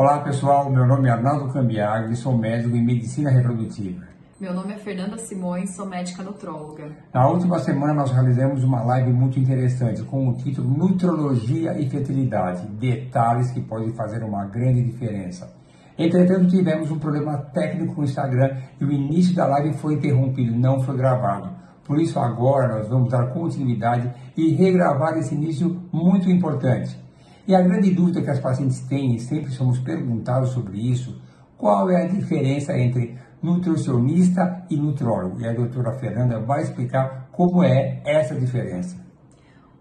Olá pessoal, meu nome é Arnaldo Cambiagri, sou médico em medicina reprodutiva. Meu nome é Fernanda Simões, sou médica nutróloga. Na última semana nós realizamos uma live muito interessante com o título Nutrologia e Fertilidade, detalhes que podem fazer uma grande diferença. Entretanto, tivemos um problema técnico com o Instagram e o início da live foi interrompido, não foi gravado. Por isso, agora nós vamos dar continuidade e regravar esse início muito importante. E a grande dúvida que as pacientes têm, e sempre somos perguntados sobre isso, qual é a diferença entre nutricionista e nutrólogo? E a doutora Fernanda vai explicar como é essa diferença.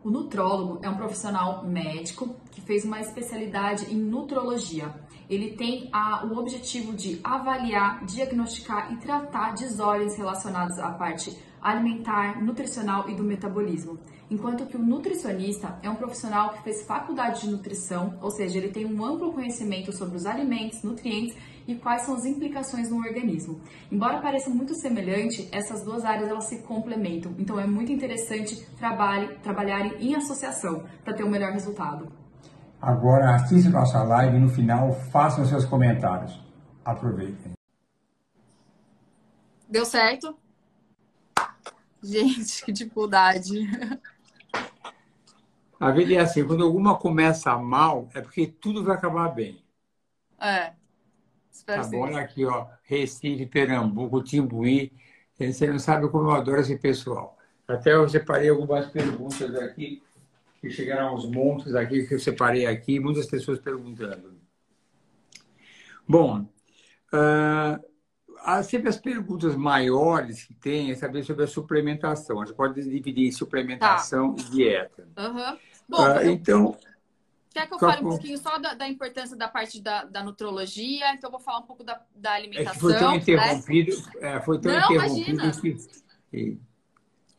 O nutrólogo é um profissional médico que fez uma especialidade em nutrologia. Ele tem a, o objetivo de avaliar, diagnosticar e tratar desordens relacionadas à parte alimentar, nutricional e do metabolismo. Enquanto que o nutricionista é um profissional que fez faculdade de nutrição, ou seja, ele tem um amplo conhecimento sobre os alimentos, nutrientes e quais são as implicações no organismo. Embora pareça muito semelhante, essas duas áreas elas se complementam. Então é muito interessante trabalhe, trabalharem em associação para ter um melhor resultado. Agora assista nossa live e no final façam seus comentários. Aproveitem. Deu certo? Gente, que dificuldade. A vida é assim, quando alguma começa mal, é porque tudo vai acabar bem. É. Espero tá bom, olha aqui, ó. Recife, Pernambuco, Timbuí. Você não sabe como eu adoro esse pessoal. Até eu separei algumas perguntas aqui, que chegaram aos montes aqui, que eu separei aqui, muitas pessoas perguntando. Bom, uh, há sempre as perguntas maiores que tem é saber sobre a suplementação. A gente pode dividir em suplementação tá. e dieta. Uhum. Bom, uh, então, Quer que eu fale um pouquinho só da, da importância da parte da, da, nutrologia? Então, eu vou falar um pouco da, da alimentação. É foi tão né? interrompido, é, foi tão Não, interrompido imagina. que.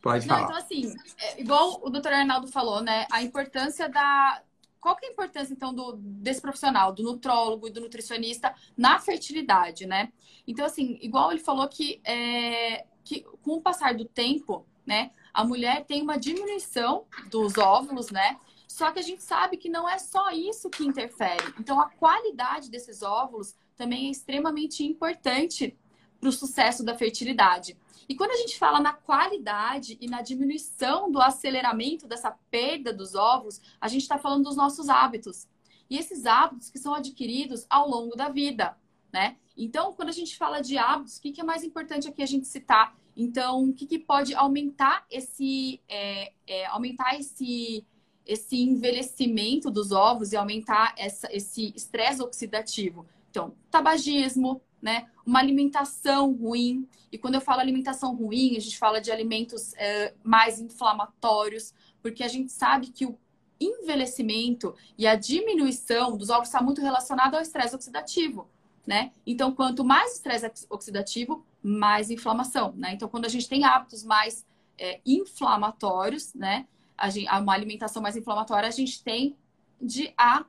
Pode Não, falar. Então, assim, é, igual o doutor Arnaldo falou, né? A importância da. Qual que é a importância, então, do, desse profissional, do nutrólogo e do nutricionista na fertilidade, né? Então, assim, igual ele falou que, é, que com o passar do tempo, né, a mulher tem uma diminuição dos óvulos, né? Só que a gente sabe que não é só isso que interfere. Então, a qualidade desses óvulos também é extremamente importante para o sucesso da fertilidade. E quando a gente fala na qualidade e na diminuição do aceleramento dessa perda dos óvulos, a gente está falando dos nossos hábitos. E esses hábitos que são adquiridos ao longo da vida, né? Então, quando a gente fala de hábitos, o que é mais importante aqui a gente citar? Então, o que, pode aumentar esse, é, é, aumentar esse esse envelhecimento dos ovos e aumentar essa, esse estresse oxidativo. Então, tabagismo, né? Uma alimentação ruim. E quando eu falo alimentação ruim, a gente fala de alimentos é, mais inflamatórios, porque a gente sabe que o envelhecimento e a diminuição dos ovos está muito relacionado ao estresse oxidativo, né? Então, quanto mais estresse oxidativo, mais inflamação, né? Então, quando a gente tem hábitos mais é, inflamatórios, né? gente, uma alimentação mais inflamatória, a gente tem de a,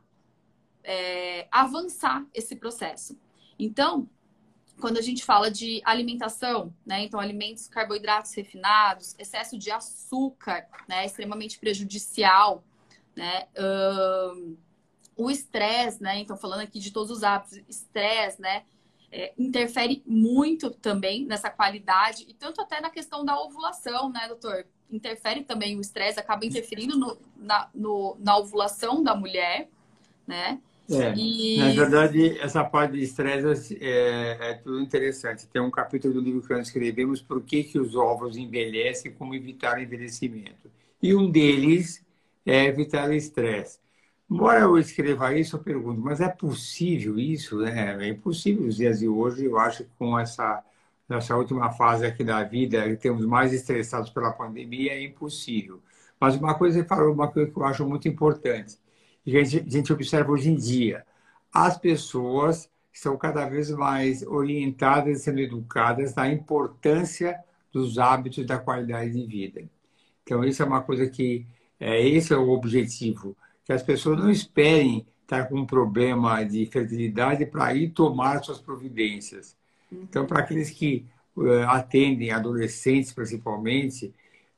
é, avançar esse processo. Então, quando a gente fala de alimentação, né? Então, alimentos, carboidratos refinados, excesso de açúcar, né? Extremamente prejudicial, né? Um, o estresse, né? Então, falando aqui de todos os hábitos, estresse, né? É, interfere muito também nessa qualidade e tanto até na questão da ovulação, né, doutor? interfere também o estresse, acaba interferindo no, na, no, na ovulação da mulher, né? É, e... Na verdade, essa parte de estresse é, é, tudo interessante. Tem um capítulo do livro que nós escrevemos por que, que os ovos envelhecem e como evitar o envelhecimento. E um deles é evitar o estresse. Embora eu escreva isso, eu pergunto, mas é possível isso? É, é impossível nos dias de hoje, eu acho, com essa nessa última fase aqui da vida, temos mais estressados pela pandemia, é impossível. Mas uma coisa ele falou, uma coisa que eu acho muito importante, e a gente, a gente observa hoje em dia, as pessoas estão cada vez mais orientadas e sendo educadas na importância dos hábitos da qualidade de vida. Então, isso é uma coisa que, é, esse é o objetivo, que as pessoas não esperem estar com um problema de fertilidade para ir tomar suas providências. Então, para aqueles que uh, atendem adolescentes, principalmente,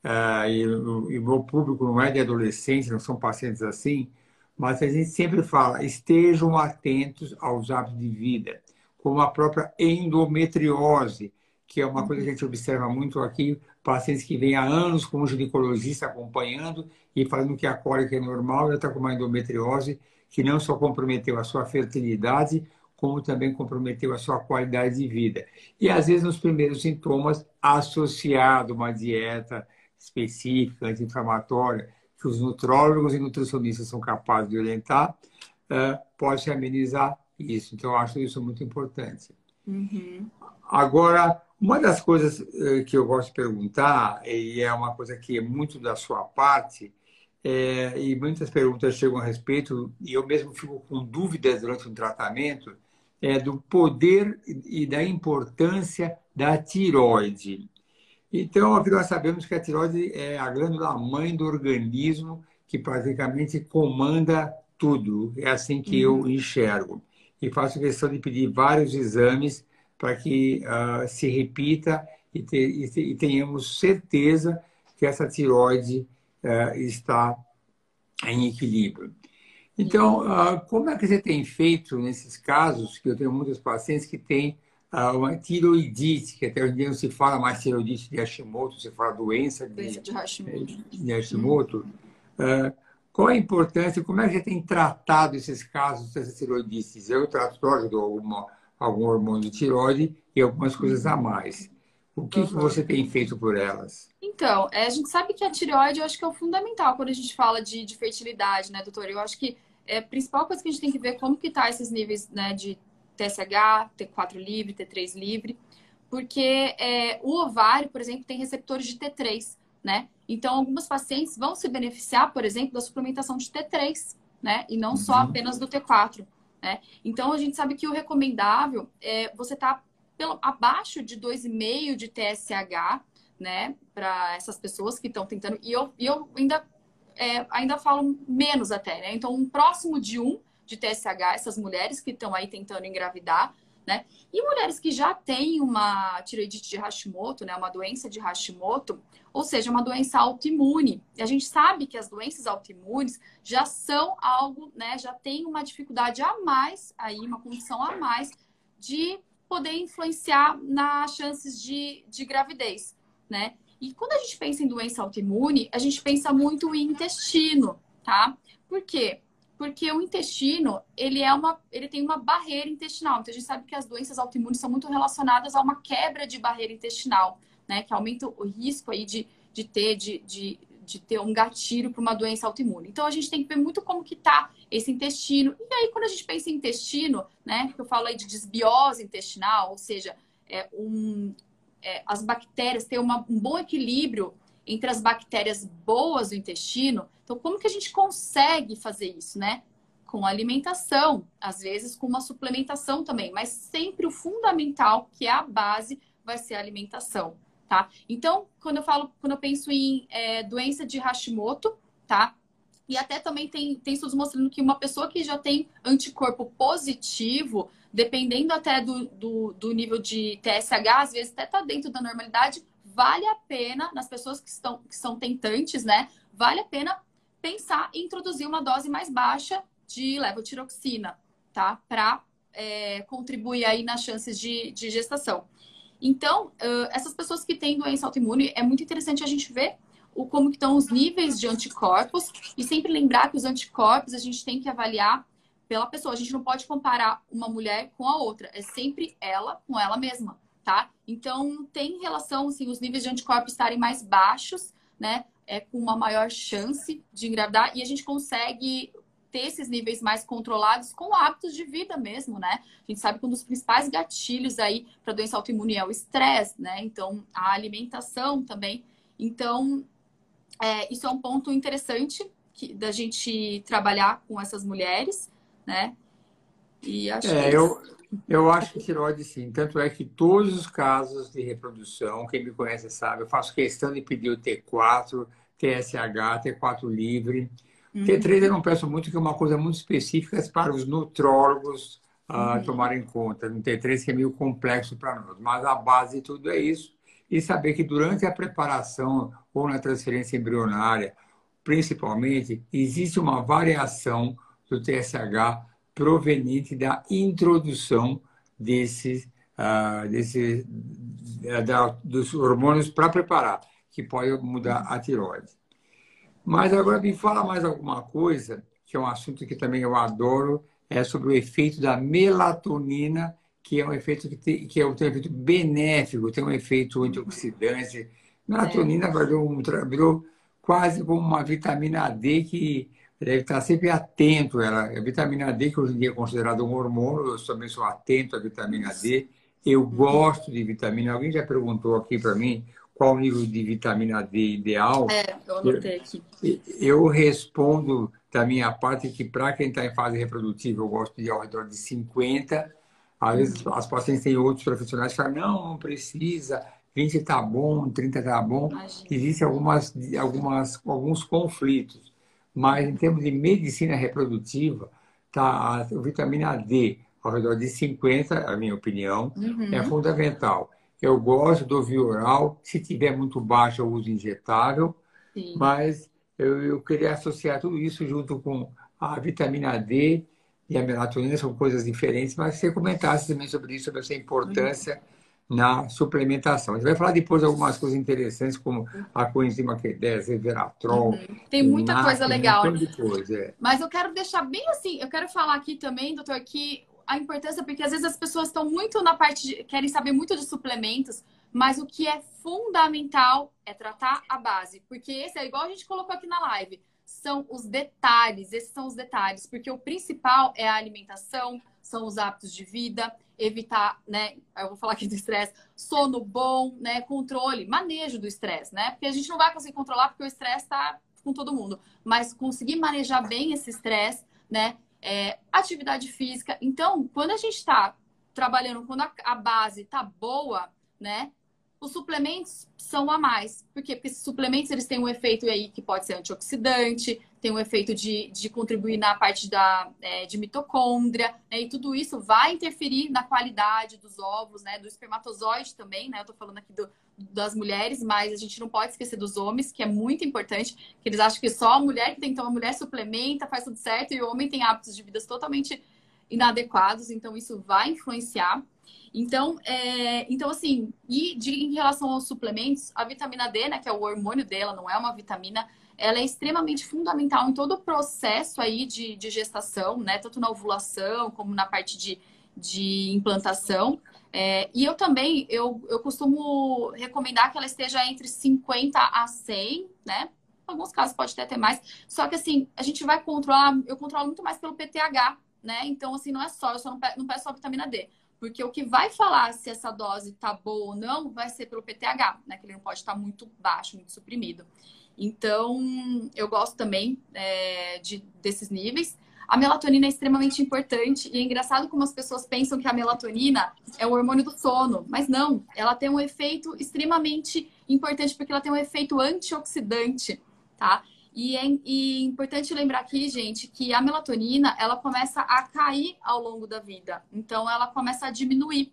uh, e, e o meu público não é de adolescentes, não são pacientes assim, mas a gente sempre fala, estejam atentos aos hábitos de vida, como a própria endometriose, que é uma coisa que a gente observa muito aqui, pacientes que vêm há anos com um ginecologista acompanhando e falando que a cólica é normal, ela está com uma endometriose que não só comprometeu a sua fertilidade, como também comprometeu a sua qualidade de vida. E às vezes nos primeiros sintomas, associado a uma dieta específica, anti-inflamatória, que os nutrólogos e nutricionistas são capazes de orientar, uh, pode amenizar isso. Então, eu acho isso muito importante. Uhum. Agora, uma das coisas uh, que eu gosto de perguntar, e é uma coisa que é muito da sua parte, é, e muitas perguntas chegam a respeito, e eu mesmo fico com dúvidas durante o tratamento, é do poder e da importância da tiroide. Então, nós sabemos que a tiroide é a glândula mãe do organismo que praticamente comanda tudo. É assim que uhum. eu enxergo. E faço questão de pedir vários exames para que uh, se repita e, te, e, tenhamos certeza que essa tiroide uh, está em equilíbrio. Então, uh, como é que você tem feito nesses casos, que eu tenho muitos pacientes que têm uma tiroidite, que até hoje em dia não se fala mais tiroidite de Hashimoto, se fala doença de, doença de Hashimoto. De Hashimoto. Uh, qual a importância, como é que você tem tratado esses casos dessas tiroidites? Eu trato, lógico, alguma, algum hormônio de tiroide e algumas coisas a mais. O que, uhum. que você tem feito por elas? Então, é, a gente sabe que a tireoide eu acho que é o fundamental quando a gente fala de, de fertilidade, né, doutor? Eu acho que é a principal coisa que a gente tem que ver é como que tá esses níveis né, de TSH, T4 livre, T3 livre, porque é, o ovário, por exemplo, tem receptores de T3, né? Então, algumas pacientes vão se beneficiar, por exemplo, da suplementação de T3, né? E não uhum. só apenas do T4, né? Então, a gente sabe que o recomendável é você estar tá abaixo de 2,5 de TSH, né? Para essas pessoas que estão tentando. E eu, eu ainda, é, ainda falo menos até, né? Então, um próximo de 1 de TSH, essas mulheres que estão aí tentando engravidar, né? E mulheres que já têm uma tireoidite de Hashimoto, né? Uma doença de Hashimoto, ou seja, uma doença autoimune. E a gente sabe que as doenças autoimunes já são algo, né? Já tem uma dificuldade a mais aí, uma condição a mais de poder influenciar nas chances de, de gravidez, né? E quando a gente pensa em doença autoimune, a gente pensa muito em intestino, tá? Por quê? Porque o intestino ele é uma ele tem uma barreira intestinal. Então a gente sabe que as doenças autoimunes são muito relacionadas a uma quebra de barreira intestinal né? Que aumenta o risco aí de, de ter de, de, de ter um gatilho para uma doença autoimune. Então a gente tem que ver muito como que tá esse intestino. E aí quando a gente pensa em intestino né? Que eu falo aí de desbiose intestinal ou seja é um é, as bactérias ter uma, um bom equilíbrio entre as bactérias boas do intestino. Então, como que a gente consegue fazer isso, né? Com alimentação, às vezes com uma suplementação também, mas sempre o fundamental, que é a base, vai ser a alimentação, tá? Então, quando eu falo, quando eu penso em é, doença de Hashimoto, tá? E até também tem, tem estudos mostrando que uma pessoa que já tem anticorpo positivo, dependendo até do, do, do nível de TSH, às vezes até tá dentro da normalidade, vale a pena, nas pessoas que, estão, que são tentantes, né? Vale a pena pensar em introduzir uma dose mais baixa de levotiroxina, tá? Para é, contribuir aí nas chances de, de gestação. Então, uh, essas pessoas que têm doença autoimune, é muito interessante a gente ver o, como estão os níveis de anticorpos e sempre lembrar que os anticorpos a gente tem que avaliar pela pessoa. A gente não pode comparar uma mulher com a outra. É sempre ela com ela mesma tá? Então, tem relação, assim, os níveis de anticorpos estarem mais baixos, né? É com uma maior chance de engravidar e a gente consegue ter esses níveis mais controlados com hábitos de vida mesmo, né? A gente sabe que um dos principais gatilhos aí para doença autoimune é o estresse, né? Então, a alimentação também. Então, é, isso é um ponto interessante que, da gente trabalhar com essas mulheres, né? E acho é, que... eu, eu acho que tiroide sim. Tanto é que todos os casos de reprodução, quem me conhece sabe, eu faço questão de pedir o T4, TSH, T4 livre. Uhum. T3 eu não peço muito, que é uma coisa muito específica para os nutrólogos uh, uhum. tomarem conta. No T3 que é meio complexo para nós. Mas a base de tudo é isso. E saber que durante a preparação ou na transferência embrionária principalmente, existe uma variação do TSH proveniente da introdução desses, uh, desse, da, dos hormônios para preparar, que pode mudar a tiroide. Mas agora me fala mais alguma coisa, que é um assunto que também eu adoro, é sobre o efeito da melatonina, que é um efeito que tem, que é um, efeito benéfico, tem um efeito antioxidante. Melatonina é. virou, um, virou quase como uma vitamina D que deve estar sempre atento. Ela, a vitamina D, que hoje em dia é considerada um hormônio, eu também sou atento à vitamina D. Eu uhum. gosto de vitamina. Alguém já perguntou aqui para mim qual o nível de vitamina D ideal. É, eu anotei aqui. Eu respondo da minha parte que para quem está em fase reprodutiva, eu gosto de ir ao redor de 50. Às vezes as pacientes têm outros profissionais que falam, não, não precisa, 20 está bom, 30 está bom. Existem algumas, algumas, alguns conflitos. Mas em termos de medicina reprodutiva, tá, a vitamina D ao redor de 50, a minha opinião, uhum. é fundamental. Eu gosto do via oral. Se tiver muito baixo, eu uso injetável. Sim. Mas eu, eu, queria associar tudo isso junto com a vitamina D e a melatonina. São coisas diferentes, mas você comentasse também sobre isso, sobre essa importância uhum. Na suplementação. A gente vai falar depois de algumas coisas interessantes, como a coenzima Q10, resveratrol. Uhum. Tem muita coisa legal. Coisa, é. Mas eu quero deixar bem assim, eu quero falar aqui também, doutor, que a importância, porque às vezes as pessoas estão muito na parte de, querem saber muito de suplementos, mas o que é fundamental é tratar a base, porque esse é igual a gente colocou aqui na live, são os detalhes, esses são os detalhes, porque o principal é a alimentação, são os hábitos de vida, evitar, né, eu vou falar aqui do estresse, sono bom, né, controle, manejo do estresse, né? Porque a gente não vai conseguir controlar porque o estresse está com todo mundo, mas conseguir manejar bem esse estresse, né, é, atividade física. Então, quando a gente está trabalhando, quando a, a base está boa, né? Os suplementos são a mais. Por quê? Porque esses suplementos eles têm um efeito aí que pode ser antioxidante, tem um efeito de, de contribuir na parte da, é, de mitocôndria, né? E tudo isso vai interferir na qualidade dos ovos, né? Do espermatozoide também, né? Eu tô falando aqui do, das mulheres, mas a gente não pode esquecer dos homens, que é muito importante, que eles acham que só a mulher que tem, então a mulher suplementa, faz tudo certo, e o homem tem hábitos de vida totalmente inadequados, então isso vai influenciar. Então, é, então assim, e de, em relação aos suplementos, a vitamina D, né, que é o hormônio dela, não é uma vitamina, ela é extremamente fundamental em todo o processo aí de, de gestação, né, tanto na ovulação como na parte de, de implantação. É, e eu também, eu, eu costumo recomendar que ela esteja entre 50 a 100, né? Em alguns casos pode ter até mais. Só que assim, a gente vai controlar, eu controlo muito mais pelo PTH, né? Então, assim, não é só, eu só não peço, não peço só vitamina D. Porque o que vai falar se essa dose tá boa ou não vai ser pelo PTH, né? Que ele não pode estar muito baixo, muito suprimido. Então, eu gosto também é, de, desses níveis. A melatonina é extremamente importante e é engraçado como as pessoas pensam que a melatonina é o hormônio do sono, mas não, ela tem um efeito extremamente importante porque ela tem um efeito antioxidante, tá? E é e importante lembrar aqui, gente, que a melatonina ela começa a cair ao longo da vida, então ela começa a diminuir,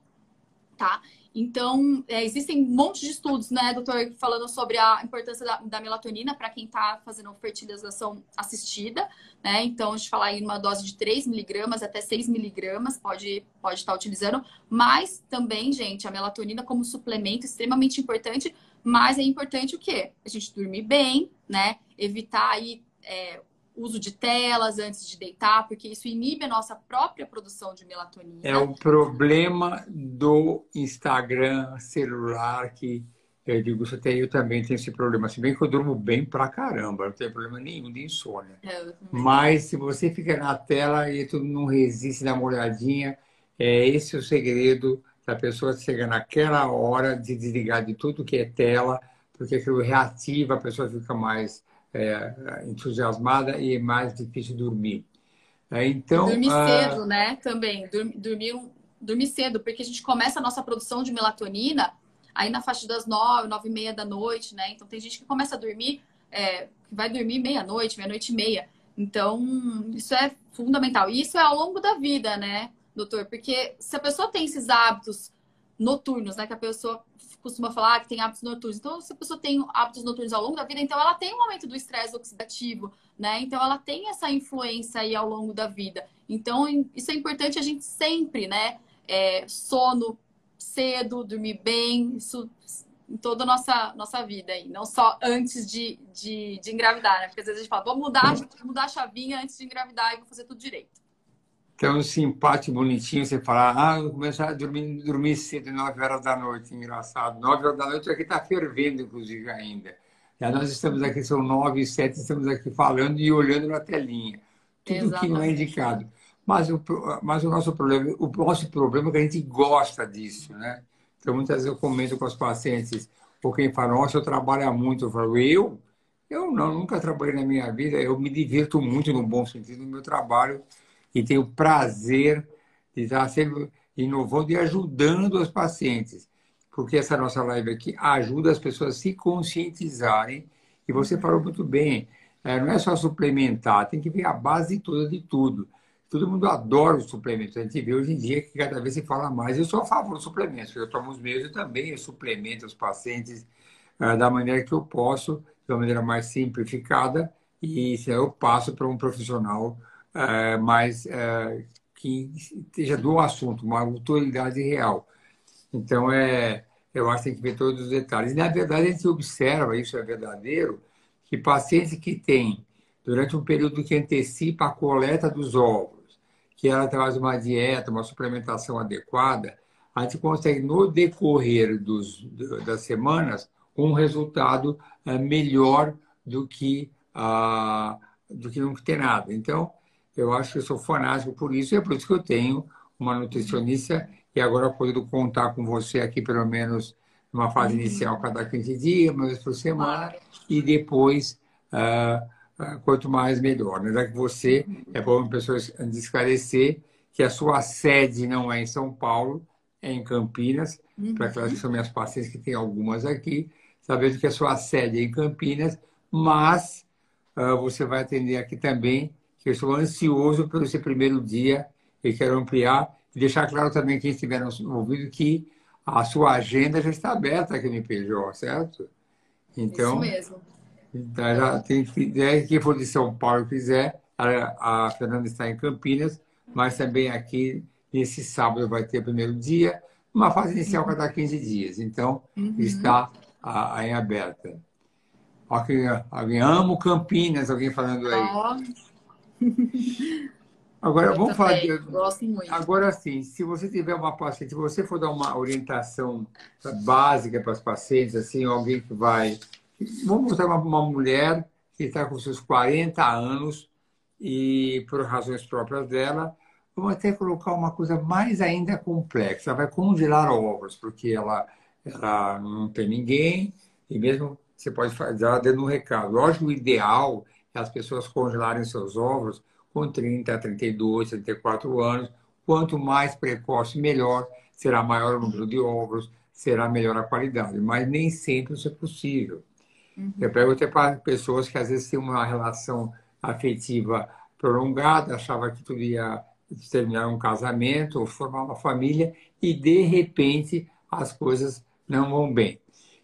tá? Então, é, existem um monte de estudos, né, doutor, falando sobre a importância da, da melatonina para quem está fazendo fertilização assistida, né? Então, a gente fala aí numa dose de 3 miligramas até 6 miligramas, pode, pode estar utilizando. Mas também, gente, a melatonina como suplemento extremamente importante, mas é importante o quê? A gente dormir bem, né? Evitar aí é, uso de telas antes de deitar, porque isso inibe a nossa própria produção de melatonina. É o problema do Instagram celular que eu digo, isso até eu também tenho esse problema. Se bem que eu durmo bem pra caramba, não tem problema nenhum de insônia. É, Mas se você fica na tela e tu não resiste, dá uma olhadinha, é esse o segredo da pessoa chegar naquela hora de desligar de tudo que é tela, porque aquilo reativa, a pessoa fica mais é, entusiasmada e é mais difícil dormir. É, então, dormir ah, cedo, né? Também. Dormir, dormir cedo, porque a gente começa a nossa produção de melatonina aí na faixa das nove, nove e meia da noite, né? Então tem gente que começa a dormir, é, que vai dormir meia-noite, meia-noite e meia. Então, isso é fundamental. E isso é ao longo da vida, né, doutor? Porque se a pessoa tem esses hábitos noturnos, né? Que a pessoa costuma falar que tem hábitos noturnos. Então, se a pessoa tem hábitos noturnos ao longo da vida, então ela tem um aumento do estresse oxidativo, né? Então, ela tem essa influência aí ao longo da vida. Então, isso é importante a gente sempre, né? É, sono cedo, dormir bem, isso em toda a nossa, nossa vida aí, não só antes de, de, de engravidar, né? Porque às vezes a gente fala, vou mudar, mudar a chavinha antes de engravidar e vou fazer tudo direito. Então, simpático, bonitinho, você falar, ah, eu começar a dormir, dormir cedo, 9 horas da noite, engraçado. 9 horas da noite aqui está fervendo, inclusive, ainda. Já nós estamos aqui, são 9 e 7, estamos aqui falando e olhando na telinha. Tudo Exatamente. que não é indicado. Mas o, mas o nosso problema, o nosso problema é que a gente gosta disso, né? Então, muitas vezes eu comento com os pacientes, ou quem fala, nossa, eu trabalho muito. Eu falo, eu? Eu não, nunca trabalhei na minha vida. Eu me divirto muito, no bom sentido, no meu trabalho e tenho prazer de estar sempre inovando e ajudando os pacientes. Porque essa nossa live aqui ajuda as pessoas a se conscientizarem. E você falou muito bem, é, não é só suplementar, tem que ver a base toda de tudo. Todo mundo adora os suplementos. A gente vê hoje em dia que cada vez se fala mais. Eu sou a favor dos suplementos. Eu tomo os meus e também suplemento os pacientes uh, da maneira que eu posso, de uma maneira mais simplificada. E eu passo para um profissional é, mas é, que esteja do assunto, uma autoridade real. Então, é, eu acho que tem que ver todos os detalhes. Na verdade, a gente observa, isso é verdadeiro, que pacientes que têm, durante um período que antecipa a coleta dos ovos, que ela traz uma dieta, uma suplementação adequada, a gente consegue, no decorrer dos, das semanas, um resultado é, melhor do que, ah, do que não ter nada. Então, eu acho que eu sou fanático por isso, e é por isso que eu tenho uma nutricionista e agora poder contar com você aqui pelo menos numa fase uhum. inicial cada 15 dias, uma vez por semana, e depois, uh, uh, quanto mais melhor. Né? Já que você é bom pessoas esclarecer que a sua sede não é em São Paulo, é em Campinas, uhum. para aquelas que são minhas pacientes, que tem algumas aqui, sabendo que a sua sede é em Campinas, mas uh, você vai atender aqui também que eu estou ansioso pelo esse primeiro dia e quero ampliar e deixar claro também quem estiver ouvindo que a sua agenda já está aberta aqui no IPJ, certo? Então, Isso mesmo. Então, já tem, é, quem for de São Paulo quiser, a, a Fernanda está em Campinas, mas também aqui nesse sábado vai ter o primeiro dia, uma fase inicial cada 15 dias. Então, uhum. está a, em aberta. Alguém, alguém amo Campinas, alguém falando aí. Oh. Agora, eu vamos falar. De... Gosto muito. Agora sim, se você tiver uma paciente, se você for dar uma orientação básica para os pacientes, assim, alguém que vai. Vamos usar uma, uma mulher que está com seus 40 anos e, por razões próprias dela, vamos até colocar uma coisa mais ainda complexa. Ela vai congelar ovos, porque ela, ela não tem ninguém e mesmo você pode fazer ela dando um recado. Lógico, o ideal as pessoas congelarem seus ovos com 30, 32, 34 anos. Quanto mais precoce, melhor. Será maior o número de ovos, será melhor a qualidade. Mas nem sempre isso é possível. Uhum. Eu perguntei para pessoas que às vezes têm uma relação afetiva prolongada, achava que tudo ia terminar um casamento ou formar uma família e de repente as coisas não vão bem.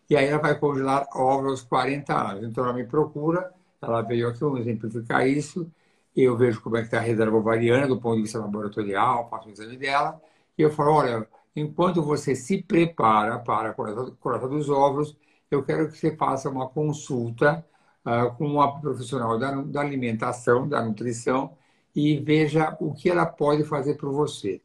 E aí ela vai congelar ovos aos 40 anos. Então ela me procura ela veio aqui, vamos exemplificar isso. Eu vejo como é que está a reserva ovariana do ponto de vista laboratorial, faço o exame dela. E eu falo, olha, enquanto você se prepara para a coleta dos ovos, eu quero que você faça uma consulta uh, com uma profissional da, da, alimentação, da nutrição, e veja o que ela pode fazer por você.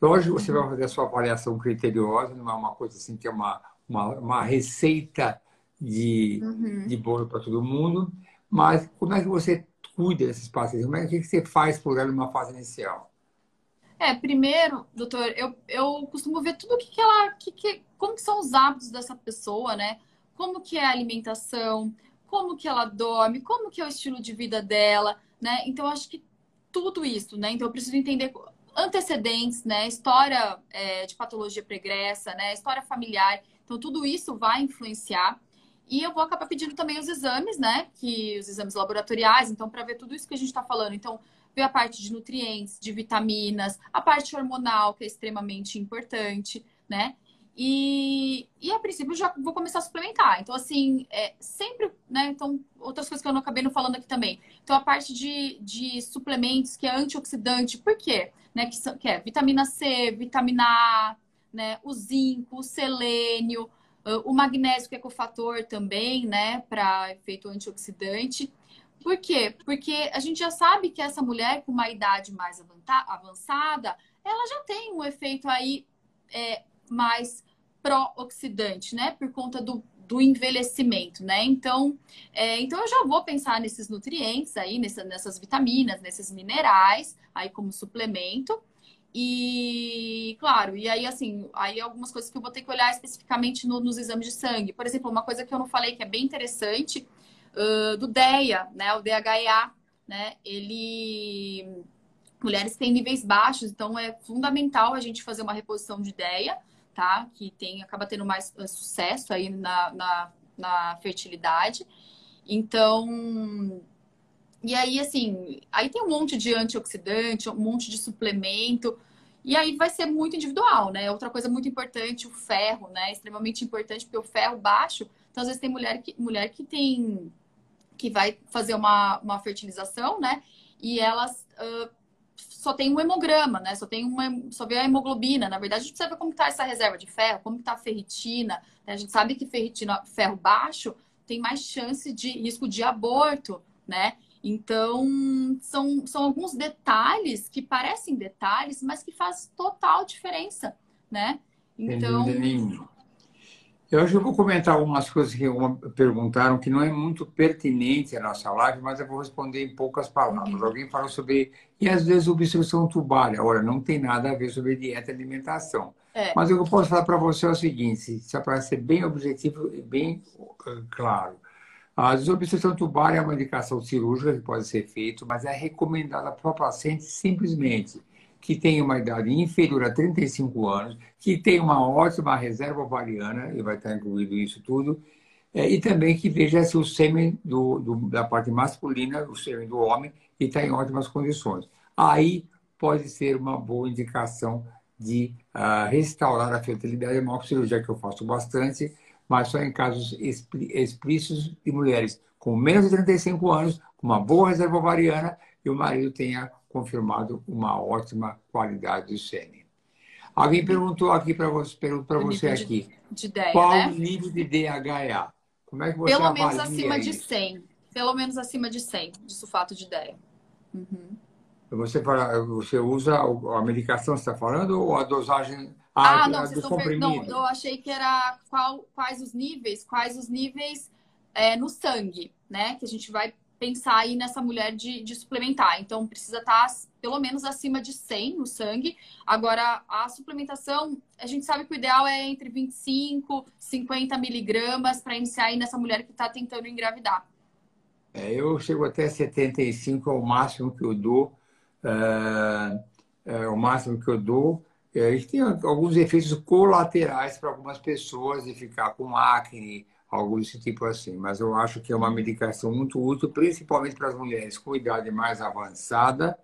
Lógico, você vai fazer a sua avaliação criteriosa, não é uma coisa assim que é uma, uma, uma receita de, uhum. de bolo para todo mundo, mas como é que você cuida desses pacientes? Como é que você faz por ela numa fase inicial? É, primeiro, doutor, eu, eu costumo ver tudo o que, que ela. Que, que, como que são os hábitos dessa pessoa, né? Como que é a alimentação, como que ela dorme, como que é o estilo de vida dela, né? Então, acho que tudo isso, né? Então, eu preciso entender antecedentes, né? História é, de patologia pregressa, né? História familiar. Então, tudo isso vai influenciar. E eu vou acabar pedindo também os exames, né? Que os exames laboratoriais, então, para ver tudo isso que a gente está falando. Então, ver a parte de nutrientes, de vitaminas, a parte hormonal, que é extremamente importante, né? E, e a princípio já vou começar a suplementar. Então, assim, é, sempre, né? Então, outras coisas que eu não acabei não falando aqui também. Então, a parte de, de suplementos, que é antioxidante, por quê? Né, que, que é vitamina C, vitamina A, né, o zinco, o selênio, o magnésio, que é cofator também, né, para efeito antioxidante. Por quê? Porque a gente já sabe que essa mulher com uma idade mais avançada, ela já tem um efeito aí é, mais pró-oxidante, né? Por conta do, do envelhecimento, né? Então, é, então eu já vou pensar nesses nutrientes aí, nessa, nessas vitaminas, nesses minerais, aí como suplemento. E, claro, e aí, assim, aí algumas coisas que eu vou ter que olhar especificamente no, nos exames de sangue. Por exemplo, uma coisa que eu não falei que é bem interessante, uh, do DEA, né? O DHEA, né? Ele... Mulheres têm níveis baixos, então é fundamental a gente fazer uma reposição de DEA, tá? Que tem, acaba tendo mais sucesso aí na, na, na fertilidade. Então, e aí, assim, aí tem um monte de antioxidante, um monte de suplemento. E aí vai ser muito individual, né? Outra coisa muito importante, o ferro, né? Extremamente importante, porque o ferro baixo. Então, às vezes, tem mulher que, mulher que tem. que vai fazer uma, uma fertilização, né? E elas uh, só tem um hemograma, né? Só tem uma. Só vê a hemoglobina. Na verdade, a gente precisa ver como está essa reserva de ferro, como está a ferritina. Né? A gente sabe que ferritina, ferro baixo, tem mais chance de risco de aborto, né? Então, são, são alguns detalhes que parecem detalhes, mas que faz total diferença, né? Então... Eu acho que eu vou comentar algumas coisas que perguntaram que não é muito pertinente à nossa live, mas eu vou responder em poucas palavras. Alguém falou sobre, e às vezes, obstrução tubária. Ora, não tem nada a ver sobre dieta e alimentação. É. Mas o que eu posso falar para você é o seguinte, só para ser bem objetivo e bem uh, claro. A desobstrução tubária é uma indicação cirúrgica que pode ser feita, mas é recomendada para o paciente simplesmente que tem uma idade inferior a 35 anos, que tem uma ótima reserva ovariana, e vai estar incluído isso tudo, é, e também que veja se o sêmen do, do, da parte masculina, o sêmen do homem, está em ótimas condições. Aí pode ser uma boa indicação de uh, restaurar a fertilidade. É uma cirurgia que eu faço bastante, mas só em casos explícitos de mulheres com menos de 35 anos, com uma boa reserva ovariana e o marido tenha confirmado uma ótima qualidade do sêmen. Alguém perguntou aqui para você, você aqui, de, de ideia, qual né? o nível de DHA? Como é que você Pelo menos acima isso? de 100. Pelo menos acima de 100 de sulfato de ideia. Uhum. Você, fala, você usa a medicação, você está falando, ou a dosagem ah, não, vocês estão não, eu achei que era qual, quais os níveis, quais os níveis é, no sangue, né? Que a gente vai pensar aí nessa mulher de, de suplementar. Então, precisa estar tá pelo menos acima de 100 no sangue. Agora, a suplementação, a gente sabe que o ideal é entre 25 50 miligramas para iniciar aí nessa mulher que está tentando engravidar. É, eu chego até 75, é o máximo que eu dou. É, é o máximo que eu dou. É, a gente tem alguns efeitos colaterais para algumas pessoas de ficar com acne, algo desse tipo assim. Mas eu acho que é uma medicação muito útil, principalmente para as mulheres com idade mais avançada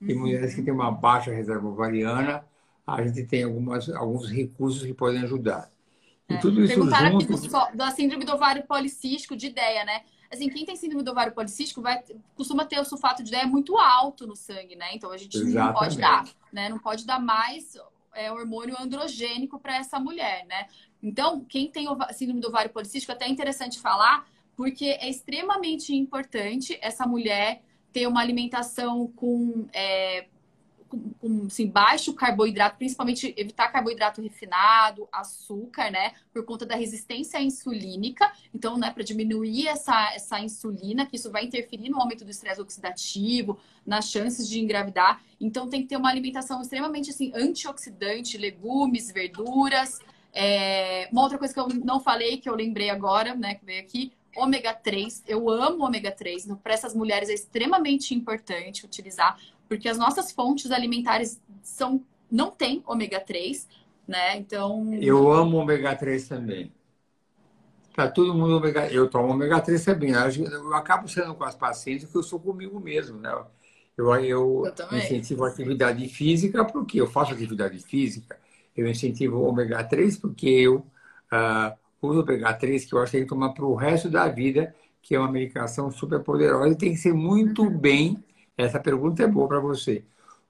e uhum. mulheres que têm uma baixa reserva ovariana. A gente tem algumas, alguns recursos que podem ajudar. E é. tudo isso Perguntaram junto... aqui do, da síndrome do ovário policístico de ideia, né? Assim, quem tem síndrome do ovário policístico vai, costuma ter o sulfato de ideia muito alto no sangue, né? Então a gente Exatamente. não pode dar, né? Não pode dar mais é, hormônio androgênico para essa mulher, né? Então, quem tem síndrome do ovário policístico, até é interessante falar, porque é extremamente importante essa mulher ter uma alimentação com é, com, assim, baixo carboidrato, principalmente evitar carboidrato refinado, açúcar, né? Por conta da resistência insulínica. Então, né, para diminuir essa, essa insulina, que isso vai interferir no aumento do estresse oxidativo, nas chances de engravidar. Então, tem que ter uma alimentação extremamente assim, antioxidante, legumes, verduras. É... Uma outra coisa que eu não falei, que eu lembrei agora, né, que veio aqui, ômega 3. Eu amo ômega 3. Então, para essas mulheres é extremamente importante utilizar, porque as nossas fontes alimentares são não tem ômega 3, né? Então. Eu amo ômega 3 também. Tá todo mundo ômega. Eu tomo ômega 3 também. Eu acabo sendo com as pacientes que eu sou comigo mesmo, né? Eu, eu, eu incentivo a atividade física porque eu faço atividade física. Eu incentivo o ômega 3 porque eu uh, uso ômega 3 que eu acho que tem que tomar para o resto da vida, que é uma medicação super poderosa e tem que ser muito bem. Essa pergunta é boa para você.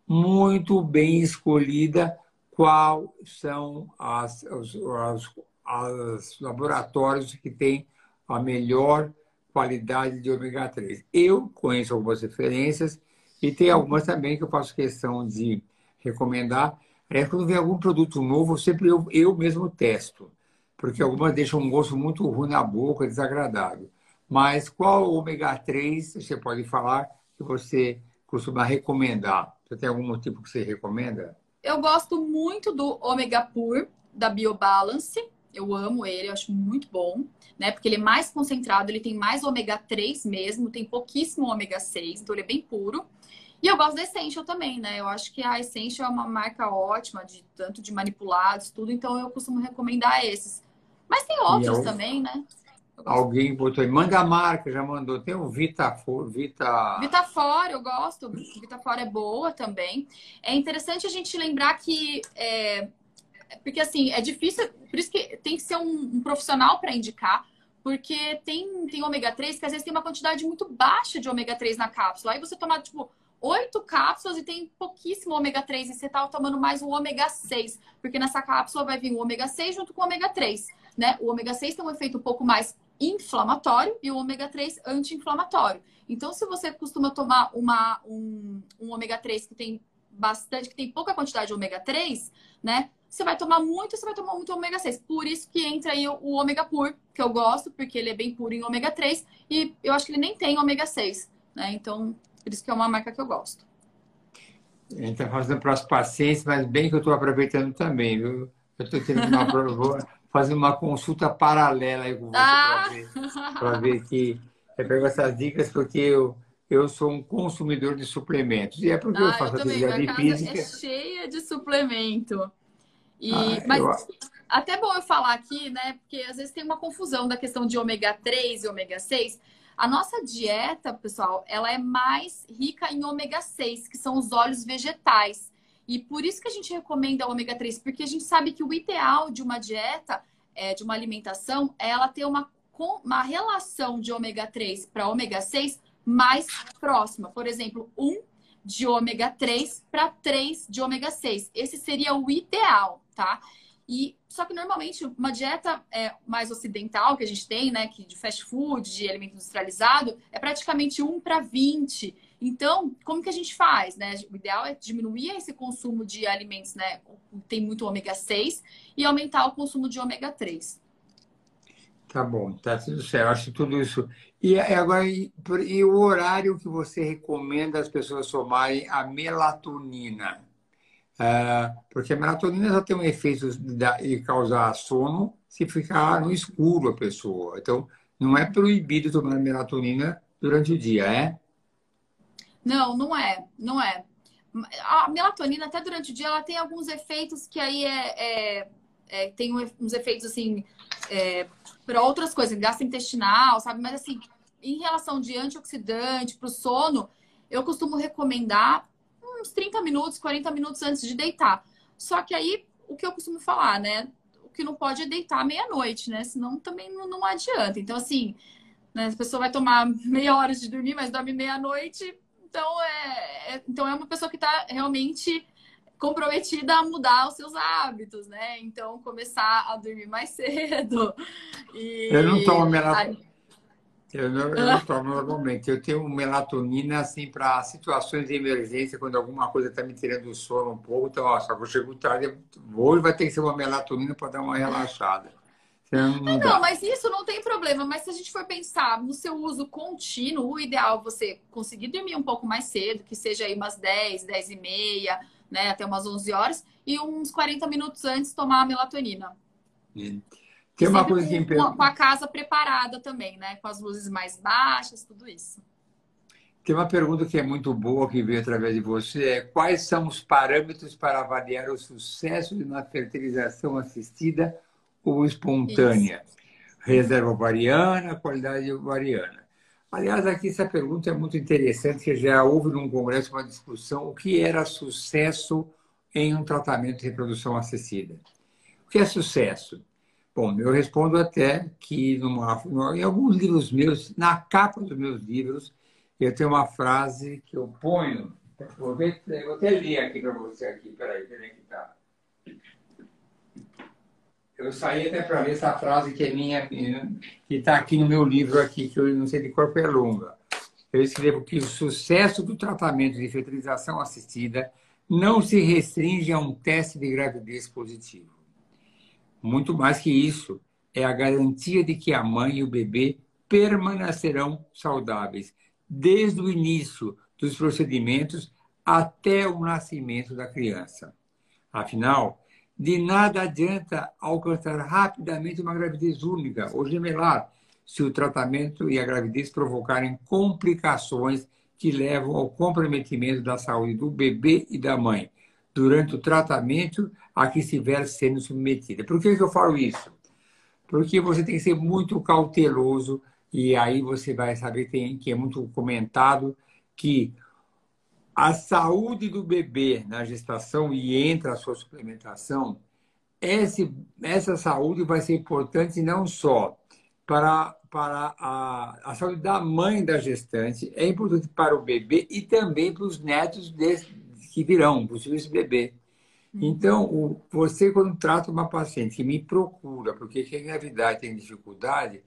Muito bem escolhida quais são as, os, os laboratórios que têm a melhor qualidade de ômega 3. Eu conheço algumas referências e tem algumas também que eu faço questão de recomendar. É, quando vem algum produto novo, sempre eu, eu mesmo testo, porque algumas deixam um gosto muito ruim na boca, desagradável. Mas qual ômega 3 você pode falar que você costuma recomendar? Você tem algum motivo que você recomenda? Eu gosto muito do ômega pur da BioBalance. Eu amo ele, eu acho muito bom, né? Porque ele é mais concentrado, ele tem mais ômega 3 mesmo, tem pouquíssimo ômega 6, então ele é bem puro. E eu gosto da Essential também, né? Eu acho que a Essential é uma marca ótima, de tanto de manipulados, tudo, então eu costumo recomendar esses. Mas tem outros eu... também, né? Alguém botou aí, manda a marca, já mandou. Tem o Vitafor, Vita... Vitafor, eu gosto. Vitafor é boa também. É interessante a gente lembrar que... É... Porque, assim, é difícil... Por isso que tem que ser um, um profissional para indicar. Porque tem, tem ômega 3 que às vezes tem uma quantidade muito baixa de ômega 3 na cápsula. Aí você toma, tipo, oito cápsulas e tem pouquíssimo ômega 3 e você tá tomando mais o ômega 6, porque nessa cápsula vai vir o ômega 6 junto com o ômega 3, né? O ômega 6 tem um efeito um pouco mais inflamatório e o ômega 3 anti-inflamatório. Então, se você costuma tomar uma, um, um ômega 3 que tem bastante, que tem pouca quantidade de ômega 3, né? Você vai tomar muito, você vai tomar muito ômega 6. Por isso que entra aí o, o ômega pur, que eu gosto, porque ele é bem puro em ômega 3 e eu acho que ele nem tem ômega 6, né? Então, por isso que é uma marca que eu gosto. A gente está fazendo para os pacientes, mas bem que eu estou aproveitando também, viu? Eu estou tendo uma fazendo uma consulta paralela aí com você ah! para ver, ver que eu pego essas dicas porque eu, eu sou um consumidor de suplementos. E é porque ah, eu faço eu atividade física. É cheia de suplemento. E, ah, mas eu... até bom eu falar aqui, né? Porque às vezes tem uma confusão da questão de ômega 3 e ômega 6. A nossa dieta, pessoal, ela é mais rica em ômega 6, que são os óleos vegetais. E por isso que a gente recomenda o ômega 3, porque a gente sabe que o ideal de uma dieta, é, de uma alimentação, é ela ter uma, uma relação de ômega 3 para ômega 6 mais próxima. Por exemplo, 1 de ômega 3 para 3 de ômega 6. Esse seria o ideal, tá? E só que normalmente uma dieta é, mais ocidental que a gente tem, né, que de fast food, de alimento industrializado, é praticamente 1 para 20. Então, como que a gente faz, né? O ideal é diminuir esse consumo de alimentos, né, tem muito ômega 6 e aumentar o consumo de ômega 3. Tá bom, tá tudo certo. Acho tudo isso. E agora, e, o horário que você recomenda as pessoas tomarem a melatonina? É, porque a melatonina já tem um efeito de causar sono se ficar no escuro a pessoa. Então, não é proibido tomar melatonina durante o dia, é? Não, não é, não é. A melatonina, até durante o dia, ela tem alguns efeitos que aí é, é, é tem uns efeitos assim é, para outras coisas, gastrointestinal, sabe? Mas assim, em relação de antioxidante para o sono, eu costumo recomendar uns 30 minutos, 40 minutos antes de deitar. Só que aí, o que eu costumo falar, né? O que não pode é deitar meia-noite, né? Senão também não, não adianta. Então, assim, né? a pessoa vai tomar meia hora de dormir, mas dorme meia-noite. Então é, é, então é uma pessoa que está realmente comprometida a mudar os seus hábitos, né? Então, começar a dormir mais cedo. E... Eu não tomo melatonina. Eu não, eu não tomo normalmente. Eu tenho melatonina assim para situações de emergência, quando alguma coisa está me tirando o sono um pouco. Então, ó, só que eu chego tarde, vou vai ter que ser uma melatonina para dar uma relaxada. Não, não, não, mas isso não tem problema. Mas se a gente for pensar no seu uso contínuo, o ideal é você conseguir dormir um pouco mais cedo, que seja aí umas 10, 10 e meia, né, até umas 11 horas, e uns 40 minutos antes tomar a melatonina. Tem uma coisa que com, com a casa preparada também, né? Com as luzes mais baixas, tudo isso. Tem uma pergunta que é muito boa que veio através de você, é quais são os parâmetros para avaliar o sucesso de uma fertilização assistida ou espontânea? Isso. Reserva ovariana, qualidade ovariana. Aliás, aqui essa pergunta é muito interessante, que já houve num congresso uma discussão o que era sucesso em um tratamento de reprodução assistida. O que é sucesso? Bom, eu respondo até que numa, em alguns livros meus, na capa dos meus livros, eu tenho uma frase que eu ponho. Vou, ver, vou até ler aqui para você aqui, peraí, peraí que tá. Eu saí até para ver essa frase que é minha, que está aqui no meu livro aqui, que eu não sei de corpo é longa. Eu escrevo que o sucesso do tratamento de fertilização assistida não se restringe a um teste de gravidez positivo. Muito mais que isso, é a garantia de que a mãe e o bebê permanecerão saudáveis desde o início dos procedimentos até o nascimento da criança. Afinal, de nada adianta alcançar rapidamente uma gravidez única ou gemelar se o tratamento e a gravidez provocarem complicações que levam ao comprometimento da saúde do bebê e da mãe durante o tratamento a que estiver sendo submetida. Por que, eu falo isso? Porque você tem que ser muito cauteloso e aí você vai saber tem, que é muito comentado que a saúde do bebê na gestação e entra a sua suplementação, esse, essa saúde vai ser importante não só para, para a, a saúde da mãe da gestante, é importante para o bebê e também para os netos desse, que virão, possíveis bebê. Uhum. Então, o, você, quando trata uma paciente que me procura porque quer engravidar e tem dificuldade,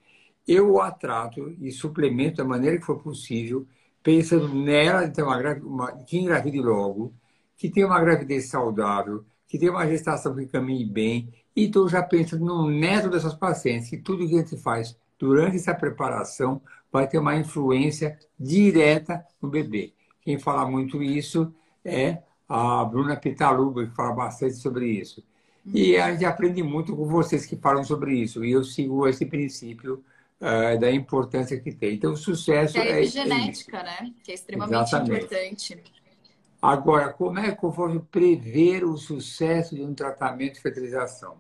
eu a trato e suplemento da maneira que for possível, pensando nela ter uma, uma, que engravide logo, que tenha uma gravidez saudável, que tenha uma gestação que caminhe bem, e estou já pensando no neto dessas pacientes, que tudo que a gente faz durante essa preparação vai ter uma influência direta no bebê. Quem fala muito isso é a Bruna Pitaluga, que fala bastante sobre isso. E a gente aprende muito com vocês que falam sobre isso. E eu sigo esse princípio uh, da importância que tem. Então, o sucesso que é, é epigenética, é né? Que é extremamente Exatamente. importante. Agora, como é que eu vou prever o sucesso de um tratamento de fertilização?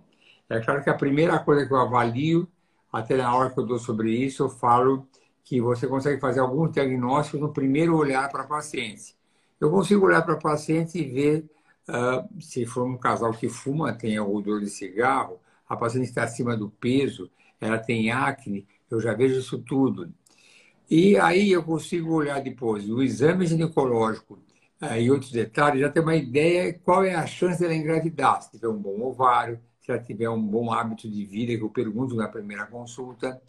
É claro que a primeira coisa que eu avalio, até na hora que eu dou sobre isso, eu falo que você consegue fazer alguns diagnósticos no primeiro olhar para a paciente. Eu consigo olhar para a paciente e ver uh, se for um casal que fuma, tem odor de cigarro, a paciente está acima do peso, ela tem acne, eu já vejo isso tudo. E aí eu consigo olhar depois o exame ginecológico uh, e outros detalhes, já ter uma ideia qual é a chance dela engravidar, se tiver um bom ovário, se ela tiver um bom hábito de vida, que eu pergunto na primeira consulta.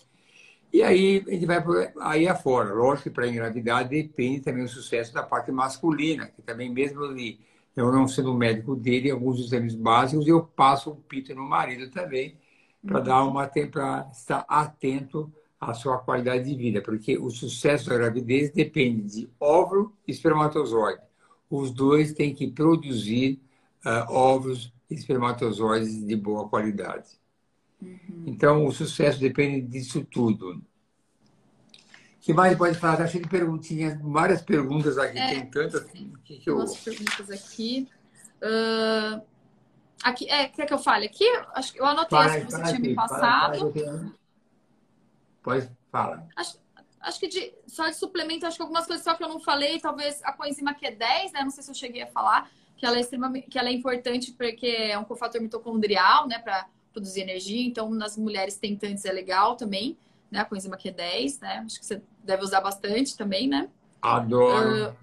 E aí a gente vai aí afora. Lógico que para engravidar depende também do sucesso da parte masculina, que também mesmo ali, eu não sendo médico dele, alguns exames básicos, eu passo um pito no marido também, para dar uma para estar atento à sua qualidade de vida, porque o sucesso da gravidez depende de óvulo e espermatozoide. Os dois têm que produzir uh, óvulos e espermatozoides de boa qualidade. Uhum. Então, o sucesso depende disso tudo. O que mais pode falar? Achei que perguntinhas, várias perguntas aqui, é, tem tantas. Que, que eu... Perguntas aqui. Uh, aqui é, quer que eu fale aqui? Acho que eu anotei as que você tinha aqui, me passado. Pode falar. Acho, acho que de, só de suplemento, acho que algumas coisas só que eu não falei, talvez a coenzima Q10, né? Não sei se eu cheguei a falar, que ela é extremamente, que ela é importante porque é um cofator mitocondrial, né? Para produzir energia. Então, nas mulheres tentantes é legal também, né? A coenzima Q10, né? Acho que você deve usar bastante também, né? Adoro.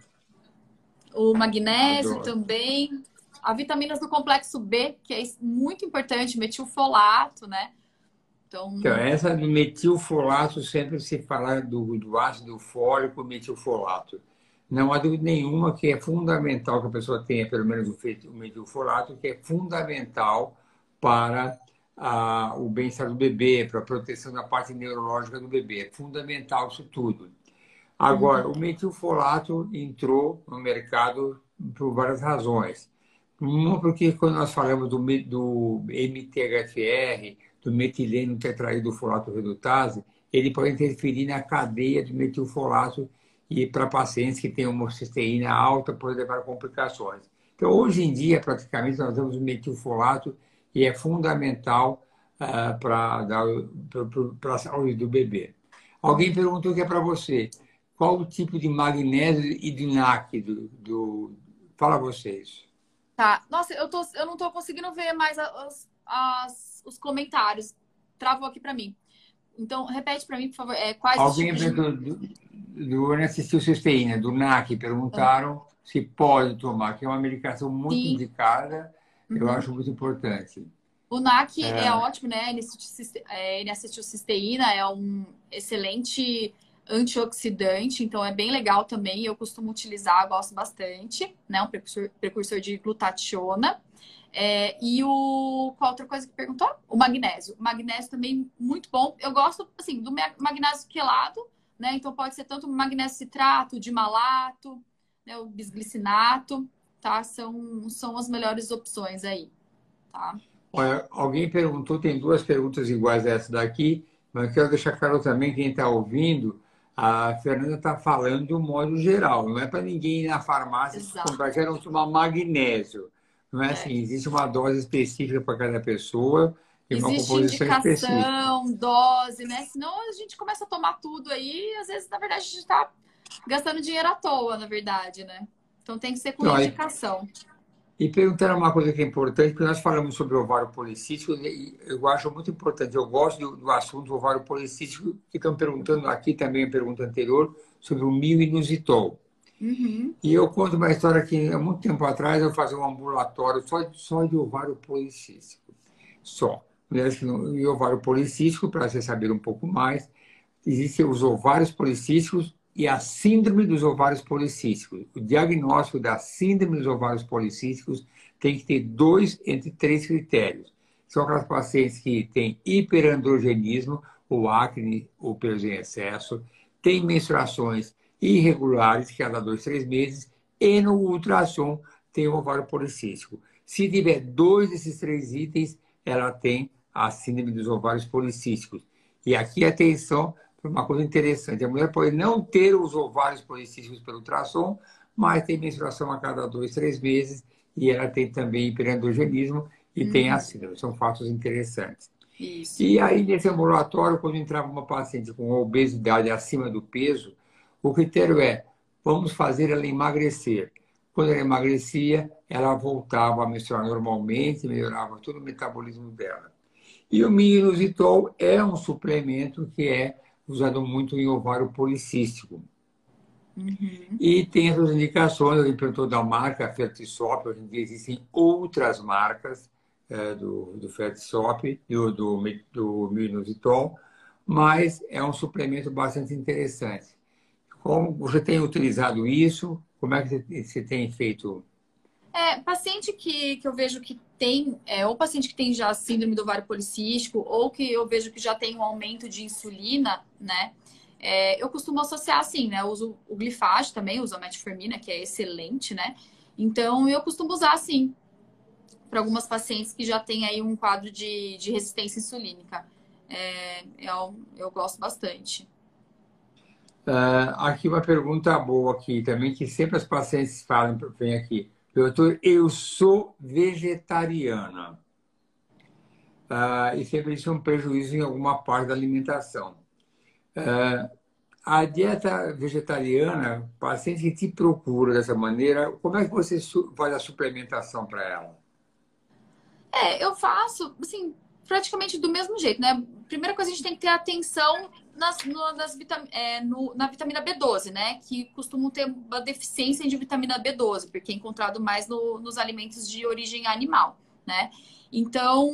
Uh, o magnésio Adoro. também. A vitaminas do complexo B, que é muito importante, metilfolato, né? Então, então essa do metilfolato, sempre se fala do, do ácido fólico metilfolato. Não há dúvida nenhuma que é fundamental que a pessoa tenha pelo menos o metilfolato, que é fundamental para a, o bem-estar do bebê, para a proteção da parte neurológica do bebê. É fundamental isso tudo. Agora, uhum. o metilfolato entrou no mercado por várias razões. Uma, porque quando nós falamos do, do MTHFR, do metileno tetraído folato redutase, ele pode interferir na cadeia do metilfolato e para pacientes que têm homocisteína alta pode levar a complicações. Então, hoje em dia, praticamente, nós temos o metilfolato e é fundamental uh, para a saúde do bebê. Alguém perguntou que é para você. Qual o tipo de magnésio e de NAC do, do... Fala vocês. Tá. Nossa, eu, tô, eu não tô conseguindo ver mais as, as, os comentários. Travou aqui para mim. Então, repete para mim, por favor, é, quais Alguém tipos do, do, do assistiu cisteína, do NAC, perguntaram ah. se pode tomar, que é uma medicação muito Sim. indicada, uhum. eu acho muito importante. O NAC é, é ótimo, né? N-acetilcisteína é um excelente antioxidante, então é bem legal também. Eu costumo utilizar, gosto bastante, né? Um precursor, precursor de glutationa. É, e o. Qual outra coisa que perguntou? O magnésio. O magnésio também muito bom. Eu gosto, assim, do magnésio quelado, né? Então pode ser tanto magnésio citrato, de malato, né? o bisglicinato, tá? São, são as melhores opções aí, tá? Olha, alguém perguntou, tem duas perguntas iguais a essa daqui, mas quero deixar claro também, quem está ouvindo, a Fernanda está falando de um modo geral, não é para ninguém ir na farmácia Exato. comprar, quero tomar magnésio. Não é, é, assim, existe uma dose específica para cada pessoa e uma composição indicação, específica. dose, né? Senão a gente começa a tomar tudo aí e às vezes, na verdade, a gente está gastando dinheiro à toa, na verdade, né? Então tem que ser com indicação. E perguntaram uma coisa que é importante, porque nós falamos sobre ovário policístico, e eu acho muito importante, eu gosto do, do assunto do ovário policístico, que estão perguntando aqui também a pergunta anterior, sobre o inositol. Uhum. E eu conto uma história que há muito tempo atrás eu fazia um ambulatório só, só de ovário policístico. Só. Mulheres que não, e ovário policístico, para você saber um pouco mais, existem os ovários policísticos e a síndrome dos ovários policísticos. O diagnóstico da síndrome dos ovários policísticos tem que ter dois entre três critérios. São aquelas pacientes que têm hiperandrogenismo, ou acne, ou peso em excesso, têm menstruações irregulares, que cada dois, três meses, e no ultrassom tem o ovário policístico. Se tiver dois desses três itens, ela tem a síndrome dos ovários policísticos. E aqui, atenção, uma coisa interessante. A mulher pode não ter os ovários policísticos pelo ultrassom, mas tem menstruação a cada dois, três meses e ela tem também hiperandrogenismo e tem a síndrome. São fatos interessantes. Isso. E aí, nesse ambulatório, quando entrava uma paciente com obesidade acima do peso, o critério é, vamos fazer ela emagrecer. Quando ela emagrecia, ela voltava a menstruar normalmente, melhorava todo o metabolismo dela. E o minositol é um suplemento que é usado muito em ovário policístico. Uhum. E tem essas indicações, ele perguntou da marca Fertisop, hoje em dia existem outras marcas é, do, do Fertisop do, do, do Minositol, mas é um suplemento bastante interessante. Como você tem utilizado isso? Como é que você tem feito é, paciente que, que eu vejo que tem, é, ou paciente que tem já síndrome do ovário policístico, ou que eu vejo que já tem um aumento de insulina, né? É, eu costumo associar assim, né? Eu uso o glifage também, uso a metformina, que é excelente, né? Então, eu costumo usar assim, para algumas pacientes que já têm aí um quadro de, de resistência insulínica. É, eu, eu gosto bastante. Uh, aqui uma pergunta boa aqui também, que sempre as pacientes falam, vem aqui. Eu sou vegetariana. Ah, e sempre isso é um prejuízo em alguma parte da alimentação. Ah, a dieta vegetariana, paciente que te procura dessa maneira, como é que você faz a suplementação para ela? É, eu faço, assim, praticamente do mesmo jeito, né? Primeira coisa, a gente tem que ter atenção nas, no, nas vitam, é, no, na vitamina B12, né? Que costumam ter uma deficiência de vitamina B12, porque é encontrado mais no, nos alimentos de origem animal, né? Então,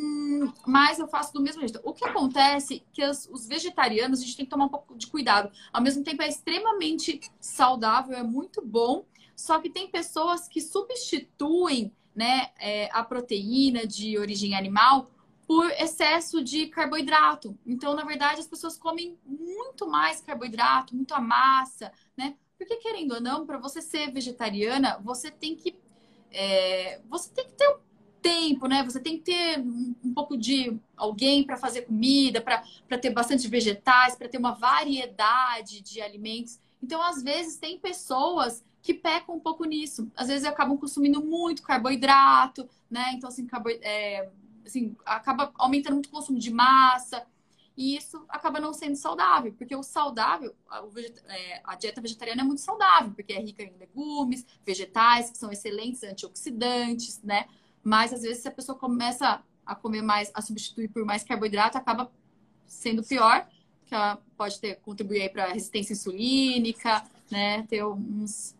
mas eu faço do mesmo jeito. O que acontece é que os, os, vegetarianos, a gente tem que tomar um pouco de cuidado. Ao mesmo tempo, é extremamente saudável, é muito bom, só que tem pessoas que substituem né, é, a proteína de origem animal por excesso de carboidrato. Então, na verdade, as pessoas comem muito mais carboidrato, muita massa, né? Porque, querendo ou não, para você ser vegetariana, você tem que. É, você tem que ter um tempo, né? Você tem que ter um, um pouco de alguém para fazer comida, para ter bastante vegetais, para ter uma variedade de alimentos. Então, às vezes, tem pessoas que pecam um pouco nisso. Às vezes acabam consumindo muito carboidrato, né? Então, assim, carbo... É, assim, acaba aumentando muito o consumo de massa. e isso acaba não sendo saudável, porque o saudável, a, é, a dieta vegetariana é muito saudável, porque é rica em legumes, vegetais, que são excelentes antioxidantes, né? Mas às vezes se a pessoa começa a comer mais, a substituir por mais carboidrato, acaba sendo pior, que ela pode ter contribuir para resistência insulínica, né? Ter uns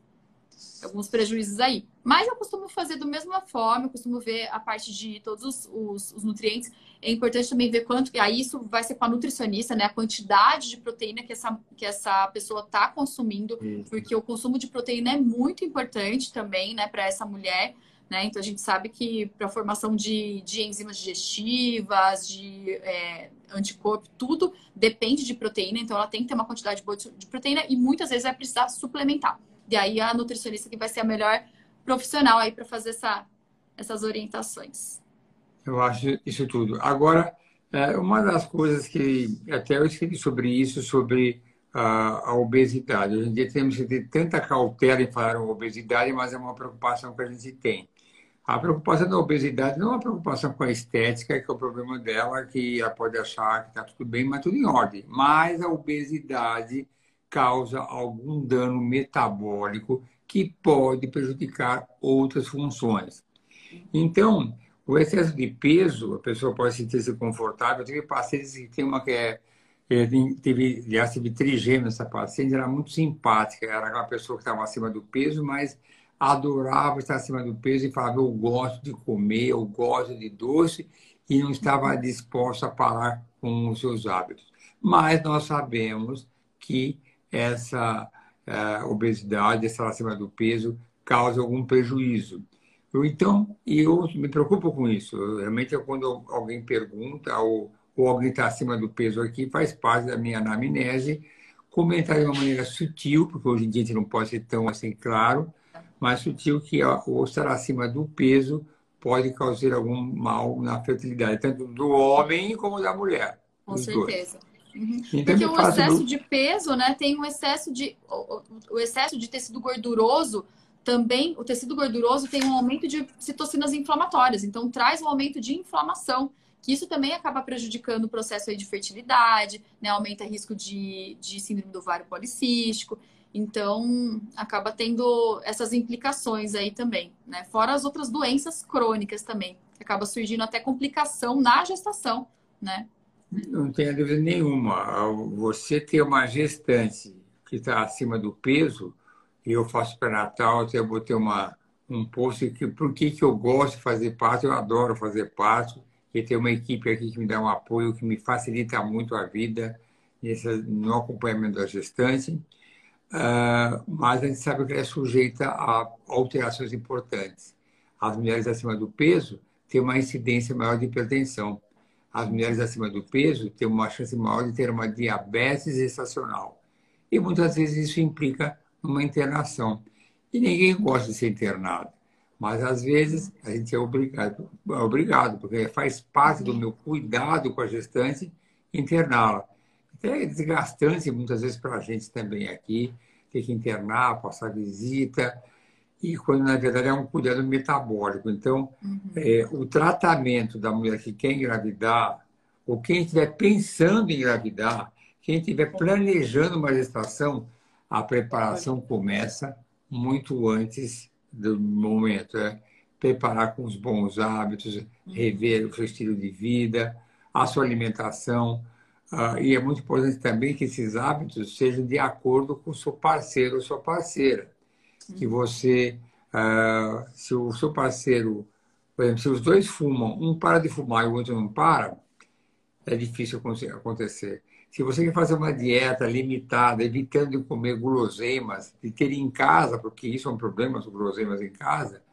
alguns prejuízos aí. Mas eu costumo fazer da mesma forma, eu costumo ver a parte de todos os, os, os nutrientes. É importante também ver quanto, aí isso vai ser com a nutricionista, né? A quantidade de proteína que essa, que essa pessoa está consumindo, isso. porque o consumo de proteína é muito importante também, né, para essa mulher. Né? Então a gente sabe que para a formação de, de enzimas digestivas, de é, anticorpo, tudo depende de proteína, então ela tem que ter uma quantidade boa de, de proteína e muitas vezes vai precisar suplementar. E aí a nutricionista que vai ser a melhor profissional aí para fazer essa, essas orientações. Eu acho isso tudo. Agora, é, uma das coisas que até eu escrevi sobre isso, sobre a, obesidade. Hoje em dia temos que ter tanta cautela em falar em obesidade, mas é uma preocupação que a gente tem. A preocupação da obesidade não é uma preocupação com a estética, que é o problema dela, que ela pode achar que está tudo bem, mas tudo em ordem. Mas a obesidade causa algum dano metabólico que pode prejudicar outras funções. Então, o excesso de peso, a pessoa pode sentir-se confortável. Eu tive pacientes que tem uma que é, teve, aliás, teve trigêmeos, essa paciente era muito simpática, era aquela pessoa que estava acima do peso, mas adorava estar acima do peso e falava, eu gosto de comer, eu gosto de doce, e não estava disposta a parar com os seus hábitos. Mas nós sabemos que essa uh, obesidade, essa acima do peso, causa algum prejuízo. Então, eu me preocupo com isso. Eu, realmente, é quando alguém pergunta ou, ou alguém está acima do peso aqui, faz parte da minha anamnese, comentar de uma maneira sutil, porque hoje em dia a gente não pode ser tão assim claro, mas sutil que o estar acima do peso pode causar algum mal na fertilidade, tanto do homem como da mulher. Com certeza. Dois. Uhum. Então, Porque o excesso de peso, né, tem um excesso de o, o, excesso de tecido gorduroso também, o tecido gorduroso tem um aumento de citocinas inflamatórias, então traz um aumento de inflamação, que isso também acaba prejudicando o processo aí de fertilidade, né, aumenta o risco de, de síndrome do ovário policístico. Então, acaba tendo essas implicações aí também, né? Fora as outras doenças crônicas também, acaba surgindo até complicação na gestação, né? Não tenha dúvida nenhuma. Você ter uma gestante que está acima do peso, e eu faço pré-natal, eu vou ter uma, um post que por que, que eu gosto de fazer parte, eu adoro fazer parte, e ter uma equipe aqui que me dá um apoio, que me facilita muito a vida nesse, no acompanhamento da gestante. Uh, mas a gente sabe que ela é sujeita a alterações importantes. As mulheres acima do peso têm uma incidência maior de hipertensão as mulheres acima do peso têm uma chance maior de ter uma diabetes gestacional. E muitas vezes isso implica uma internação. E ninguém gosta de ser internado. Mas às vezes a gente é obrigado, é obrigado porque faz parte do meu cuidado com a gestante interná-la. Então é desgastante muitas vezes para a gente também aqui, ter que internar, passar visita e quando na verdade é um cuidado metabólico. Então, uhum. é, o tratamento da mulher que quer engravidar, ou quem estiver pensando em engravidar, quem estiver planejando uma gestação, a preparação começa muito antes do momento. É preparar com os bons hábitos, uhum. rever o seu estilo de vida, a sua alimentação. Uh, e é muito importante também que esses hábitos sejam de acordo com o seu parceiro ou sua parceira que você, uh, se o seu parceiro, por exemplo, se os dois fumam, um para de fumar e o outro não para, é difícil acontecer. Se você quer fazer uma dieta limitada, evitando de comer guloseimas, de ter em casa, porque isso é um problema, as guloseimas em casa,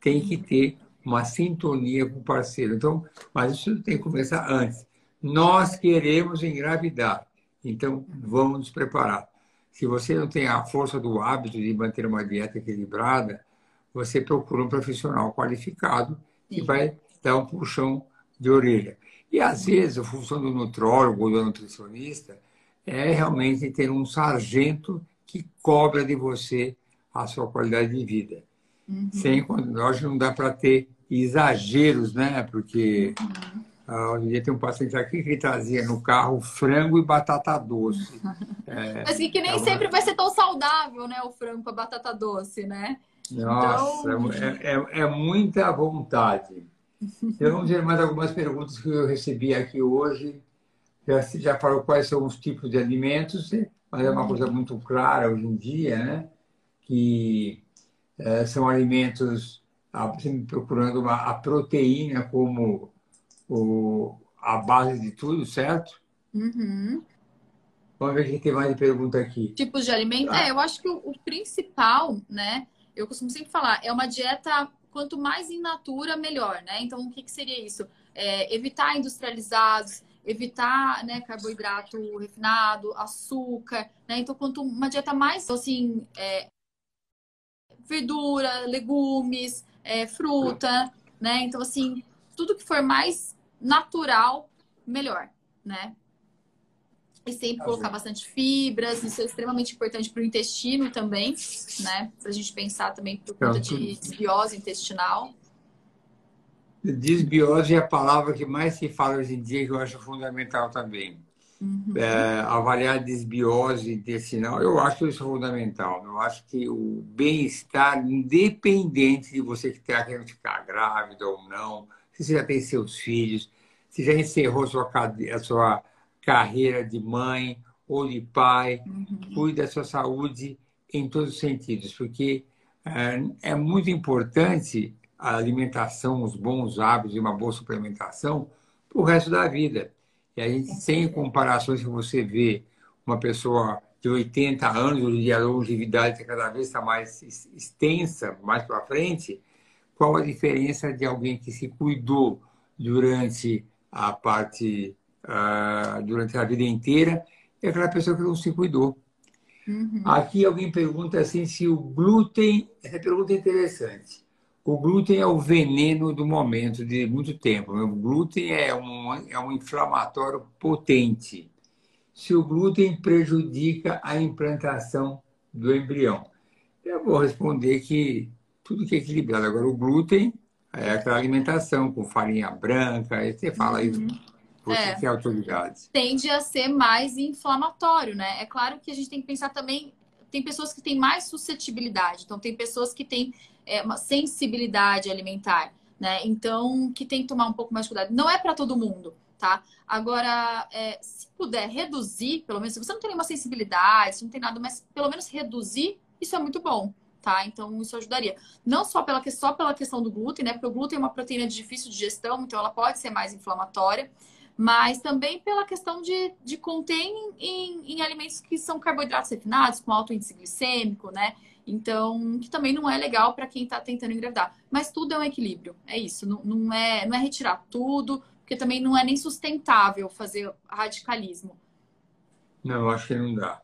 tem que ter uma sintonia com o parceiro. Então, mas isso tem que começar antes. Nós queremos engravidar, então vamos nos preparar. Se você não tem a força do hábito de manter uma dieta equilibrada, você procura um profissional qualificado que vai dar um puxão de orelha. E às vezes a função do nutrólogo ou do nutricionista é realmente ter um sargento que cobra de você a sua qualidade de vida. Uhum. Sem, nós não dá para ter exageros, né? Porque uhum. Uh, um dia tem um paciente aqui que trazia no carro frango e batata doce. É, Mas que, que nem é uma... sempre vai ser tão saudável, né? O frango com a batata doce, né? Nossa, então... é, é, é, muita vontade. Então, vamos ver mais algumas perguntas que eu recebi aqui hoje. Já, já falou quais são os tipos de alimentos, mas é uma coisa muito clara hoje em dia, né? Que é, são alimentos, sempre procurando uma, a proteína como o, a base de tudo, certo? Uhum. Vamos ver o que tem mais de pergunta aqui. Tipos de alimento? Ah. É, eu acho que o, o, principal, né? Eu costumo sempre falar, é uma dieta quanto mais in natura, melhor, né? Então, o que, que seria isso? É, evitar industrializados, evitar né, carboidrato refinado, açúcar, né? Então, quanto uma dieta mais, assim, é, verdura, legumes, é, fruta, né? Então, assim, tudo que for mais natural, melhor, né? E sempre tá colocar bastante fibras, isso é extremamente importante para o intestino também, né? Para a gente pensar também por conta de desbiose intestinal. Desbiose é a palavra que mais se fala hoje em dia, que eu acho fundamental também. Uhum. É, avaliar a desbiose intestinal, eu acho isso fundamental. Eu acho que o bem-estar, independente de você que está querendo ficar grávida ou não, se você já tem seus filhos, se já encerrou sua, a sua carreira de mãe ou de pai, uhum. cuide da sua saúde em todos os sentidos, porque é, é muito importante a alimentação, os bons hábitos e uma boa suplementação para o resto da vida. E a gente tem comparações que você vê uma pessoa de 80 anos, onde a longevidade cada vez está mais extensa, mais para frente, qual a diferença de alguém que se cuidou durante a parte, uh, durante a vida inteira e aquela pessoa que não se cuidou. Uhum. Aqui alguém pergunta assim se o glúten, essa pergunta é interessante. O glúten é o veneno do momento, de muito tempo. O glúten é um, é um inflamatório potente. Se o glúten prejudica a implantação do embrião. Eu vou responder que tudo que é equilibrado. Agora, o glúten é aquela alimentação com farinha branca, aí você fala isso. Uhum. Você é. tem autoridade. Tende a ser mais inflamatório, né? É claro que a gente tem que pensar também. Tem pessoas que têm mais suscetibilidade, então tem pessoas que têm é, uma sensibilidade alimentar, né? Então, que tem que tomar um pouco mais de cuidado. Não é para todo mundo, tá? Agora, é, se puder reduzir, pelo menos, se você não tem nenhuma sensibilidade, se não tem nada, mas pelo menos reduzir, isso é muito bom tá? Então isso ajudaria. Não só pela, só pela questão do glúten, né? Porque o glúten é uma proteína de difícil digestão, então ela pode ser mais inflamatória, mas também pela questão de, de conter em, em, em alimentos que são carboidratos refinados, com alto índice glicêmico, né? Então, que também não é legal para quem está tentando engravidar. Mas tudo é um equilíbrio, é isso. Não, não, é, não é retirar tudo, porque também não é nem sustentável fazer radicalismo. Não, eu acho que não dá.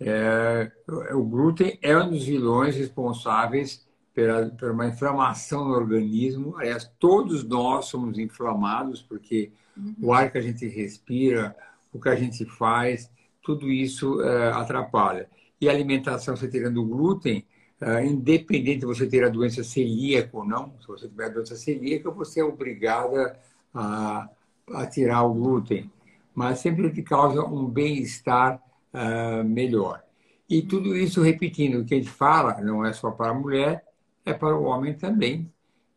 É, o glúten é um dos vilões responsáveis pela, por uma inflamação no organismo. Aliás, todos nós somos inflamados, porque uhum. o ar que a gente respira, o que a gente faz, tudo isso é, atrapalha. E a alimentação, você tirando glúten, é, independente de você ter a doença celíaca ou não, se você tiver a doença celíaca, você é obrigada a, a tirar o glúten. Mas sempre ele causa um bem-estar uh, melhor. E tudo isso, repetindo, o que a gente fala não é só para a mulher, é para o homem também,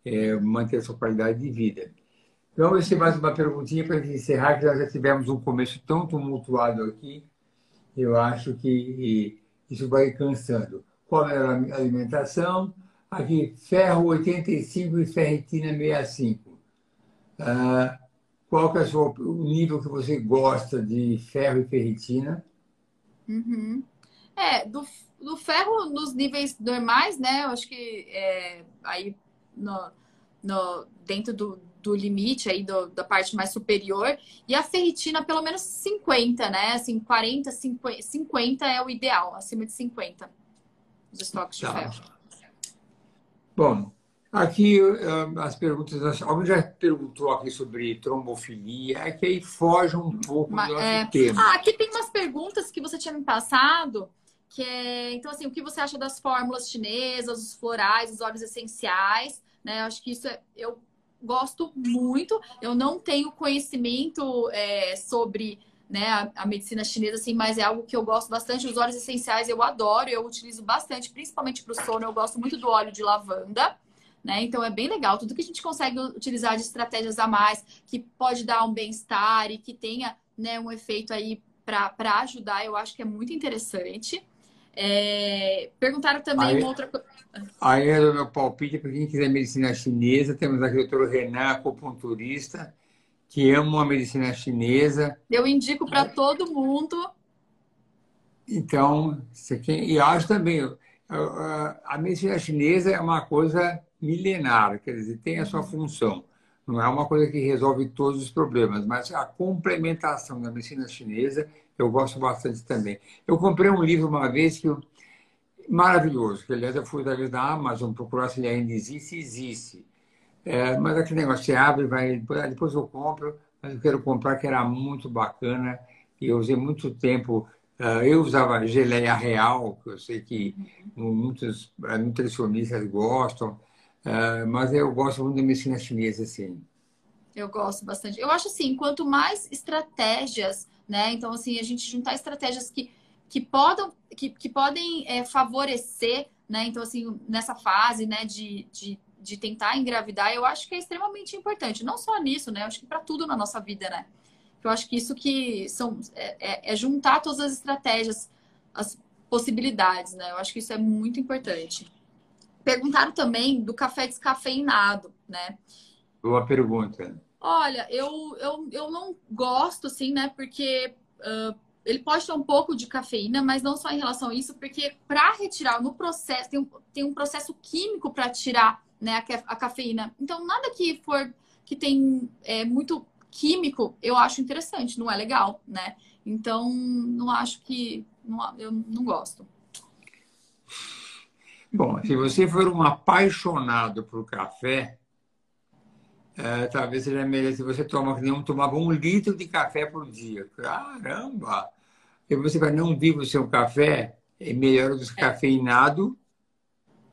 é, manter a sua qualidade de vida. Então, vamos ver mais uma perguntinha para encerrar, que nós já tivemos um começo tão tumultuado aqui, eu acho que isso vai cansando. Qual é a alimentação? Aqui, ferro 85 e ferritina 65. Ah, qual que é o, o nível que você gosta de ferro e ferritina? Uhum. É, do, do ferro nos níveis normais, né? Eu acho que é, aí no, no, dentro do, do limite aí do, da parte mais superior. E a ferritina, pelo menos 50, né? Assim, 40, 50, 50 é o ideal, acima de 50 os estoques tá. de ferro. Bom, Aqui as perguntas, alguém já perguntou aqui sobre trombofilia, é que aí foge um pouco Mas, do nosso é... tema. Ah, aqui tem umas perguntas que você tinha me passado, que é, então assim, o que você acha das fórmulas chinesas, os florais, os óleos essenciais, né? Acho que isso é, eu gosto muito. Eu não tenho conhecimento é, sobre né, a, a, medicina chinesa, assim, mas é algo que eu gosto bastante. Os óleos essenciais eu adoro, eu utilizo bastante, principalmente para o sono. Eu gosto muito do óleo de lavanda. Né? Então é bem legal. Tudo que a gente consegue utilizar de estratégias a mais, que pode dar um bem-estar e que tenha né, um efeito aí para ajudar, eu acho que é muito interessante. É... Perguntaram também aí, uma outra coisa. Aí é o meu palpite para quem quiser medicina chinesa. Temos aqui o doutor Renan, acupunturista, que ama a medicina chinesa. Eu indico para todo mundo. Então, e acho também, a medicina chinesa é uma coisa milenar, quer dizer, tem a sua função. Não é uma coisa que resolve todos os problemas, mas a complementação da medicina chinesa eu gosto bastante também. Eu comprei um livro uma vez que eu... maravilhoso, que aliás eu fui vez da Amazon procurar se ele ainda existe, existe. É, mas aquele negócio, você abre, vai, depois eu compro, mas eu quero comprar que era muito bacana e eu usei muito tempo. Uh, eu usava geleia real, que eu sei que muitos nutricionistas gostam, uh, mas eu gosto muito da medicina chinesa, assim. Eu gosto bastante. Eu acho assim, quanto mais estratégias né? Então, assim, a gente juntar estratégias que, que, podam, que, que podem é, favorecer, né? Então, assim, nessa fase, né, de, de, de tentar engravidar, eu acho que é extremamente importante. Não só nisso, né? Eu acho que para tudo na nossa vida, né? Eu acho que isso que são é, é, é juntar todas as estratégias, as possibilidades, né? Eu acho que isso é muito importante. Perguntaram também do café descafeinado, né? Boa pergunta. Olha, eu, eu, eu não gosto, assim, né? Porque uh, ele pode ter um pouco de cafeína, mas não só em relação a isso, porque para retirar no processo, tem um, tem um processo químico para tirar né, a, a, cafeína. Então, nada que for que tem é, muito químico, eu acho interessante, não é legal, né? Então, não acho que. Não, eu não gosto. Bom, se você for um apaixonado por café, é, talvez seja melhor se você toma que não tomava um litro de café por dia. Caramba! E você vai não vive o seu café, é melhor o descafeinado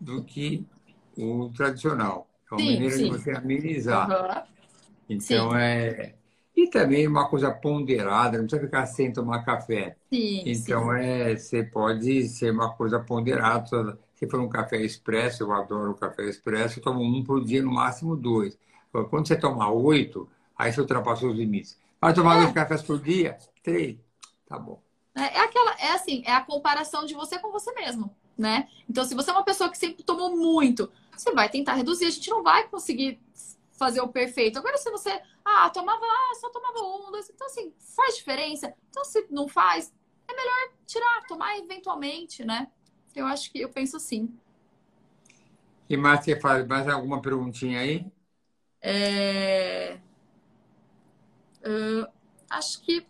do que o tradicional. É uma sim, maneira sim. de você amenizar. Uhum. Então sim. é. E também uma coisa ponderada, não precisa ficar sem tomar café. Então é, você pode ser uma coisa ponderada. Se for um café expresso, eu adoro o café expresso, eu tomo um por dia, no máximo dois. Quando você toma oito, aí você ultrapassou os limites. Vai tomar é. dois cafés por dia? Três. Tá bom. É, é, aquela, é assim, é a comparação de você com você mesmo, né? Então, se você é uma pessoa que sempre tomou muito, você vai tentar reduzir. A gente não vai conseguir fazer o perfeito. Agora, se você, ah, tomava, ah, só tomava um, dois, então assim, faz diferença. Então, se não faz, é melhor tirar, tomar eventualmente, né? Eu acho que eu penso assim. E mais faz mais alguma perguntinha aí? É... Uh, acho que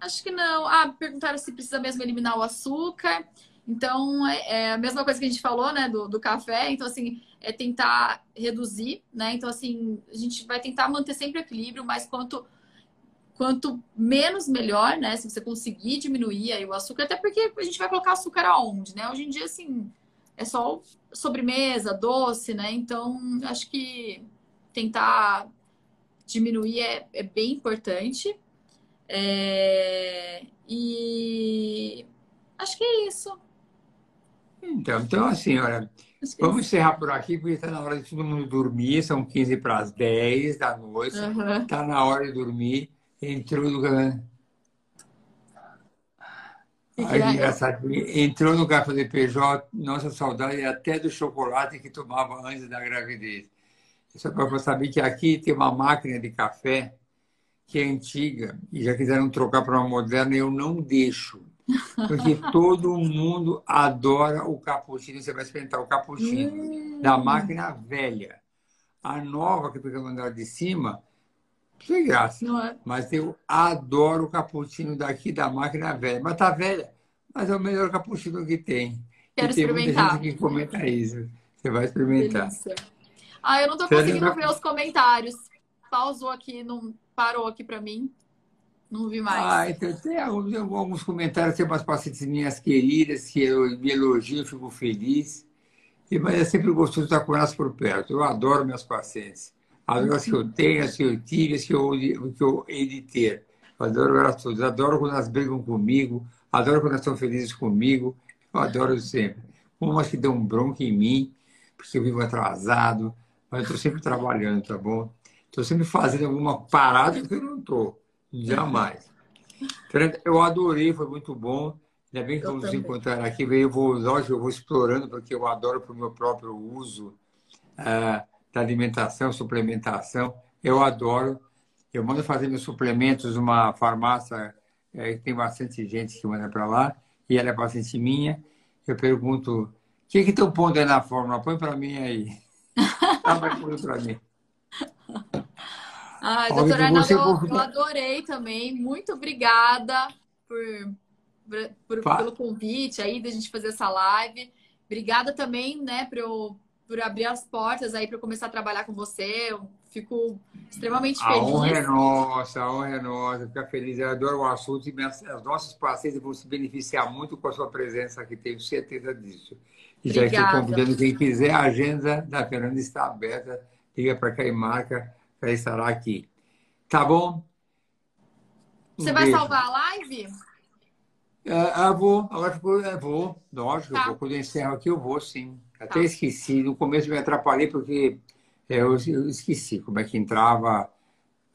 acho que não. Ah, perguntaram se precisa mesmo eliminar o açúcar. Então, é, é, a mesma coisa que a gente falou, né, do, do café. Então, assim, é tentar reduzir, né? Então, assim, a gente vai tentar manter sempre o equilíbrio, mas quanto, quanto menos, melhor, né? Se você conseguir diminuir aí o açúcar, até porque a gente vai colocar açúcar aonde, né? Hoje em dia, assim, é só sobremesa, doce, né? Então, acho que tentar diminuir é, é bem importante. É, e acho que é isso. Então, então assim, olha, é vamos encerrar por aqui, porque está na hora de todo mundo dormir, são 15 para as 10 da noite, está uhum. Na hora de dormir. Entrou no. Aí, é? engraçado, entrou no café de PJ, nossa saudade até do chocolate que tomava antes da gravidez. Só para saber que aqui tem uma máquina de café que é antiga e já quiseram trocar para uma moderna, eu não deixo. Porque todo mundo adora o cappuccino. Você vai experimentar o cappuccino hum. da máquina velha. A nova, que fica no andar de cima, sem graça. É. Mas eu adoro o cappuccino daqui da máquina velha. Mas tá velha, mas é o melhor cappuccino que tem. Quero e tem experimentar. muita gente que comenta isso. Você vai experimentar. Delícia. Ah, eu não tô conseguindo ver os comentários. Pausou aqui, não parou aqui para mim. Não vi mais. Ah, então tem alguns, comentários, tem umas pacientes minhas queridas que eu me elogio, fico feliz. E, mas é sempre gostoso estar com elas por perto. Eu adoro meus pacientes. As que eu tenho, as que eu tive, as que eu, que eu hei de ter. Eu adoro elas todas. Adoro quando elas brigam comigo, adoro quando elas estão felizes comigo. Eu adoro sempre. Umas que dão bronca em mim, porque eu vivo atrasado, mas eu estou sempre trabalhando, tá bom? Estou sempre fazendo alguma parada que eu não estou. Jamais. Eu adorei, foi muito bom. Ainda bem que eu vamos nos encontrar aqui. Eu vou, lógico, eu vou explorando, porque eu adoro para o meu próprio uso uh, da alimentação, suplementação. Eu adoro. Eu mando fazer meus suplementos numa farmácia é, tem bastante gente que manda para lá, e ela é paciente minha. Eu pergunto: o que estão pondo aí na fórmula? Põe para mim aí. Ela vai pôr para mim. Ai, doutora Arnaldo, eu, eu adorei também. Muito obrigada por, por, pelo convite aí da gente fazer essa live. Obrigada também, né, por, eu, por abrir as portas aí para começar a trabalhar com você. Eu fico extremamente feliz. A honra é nossa, a honra é nossa. Ficar feliz. Eu adoro o assunto e minhas, os nossos pacientes vão se beneficiar muito com a sua presença aqui, tenho certeza disso. E Obrigada. já estou convidando quem quiser, a agenda da Fernanda está aberta. Liga para cá e marca para estar aqui. Tá bom? Um Você vai salvar a live? Eu vou, agora eu vou, lógico, tá. eu vou. Quando eu encerro aqui, eu vou sim. Até tá. esqueci, no começo me atrapalhei porque eu, eu esqueci como é que entrava,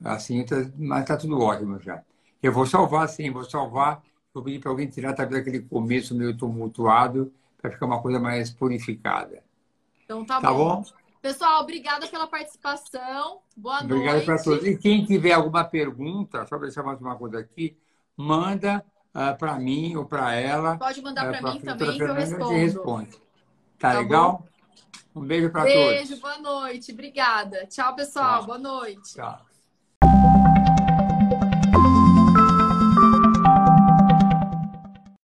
assim, tá, mas está tudo ótimo já. Eu vou salvar sim, vou salvar. Vou pedir para alguém tirar talvez aquele começo meio tumultuado para ficar uma coisa mais purificada. Então tá, tá bom. bom? Pessoal, obrigada pela participação. Boa Obrigado noite. Obrigado para todos. E quem tiver alguma pergunta, só deixar mais uma coisa aqui, manda uh, ah, para mim ou para ela. Pode mandar uh, para mim também que eu respondo. Tá, tá legal? Bom? Um beijo para todos. Beijo, boa noite. Obrigada. Tchau, pessoal. Tchau. Boa noite. Tchau.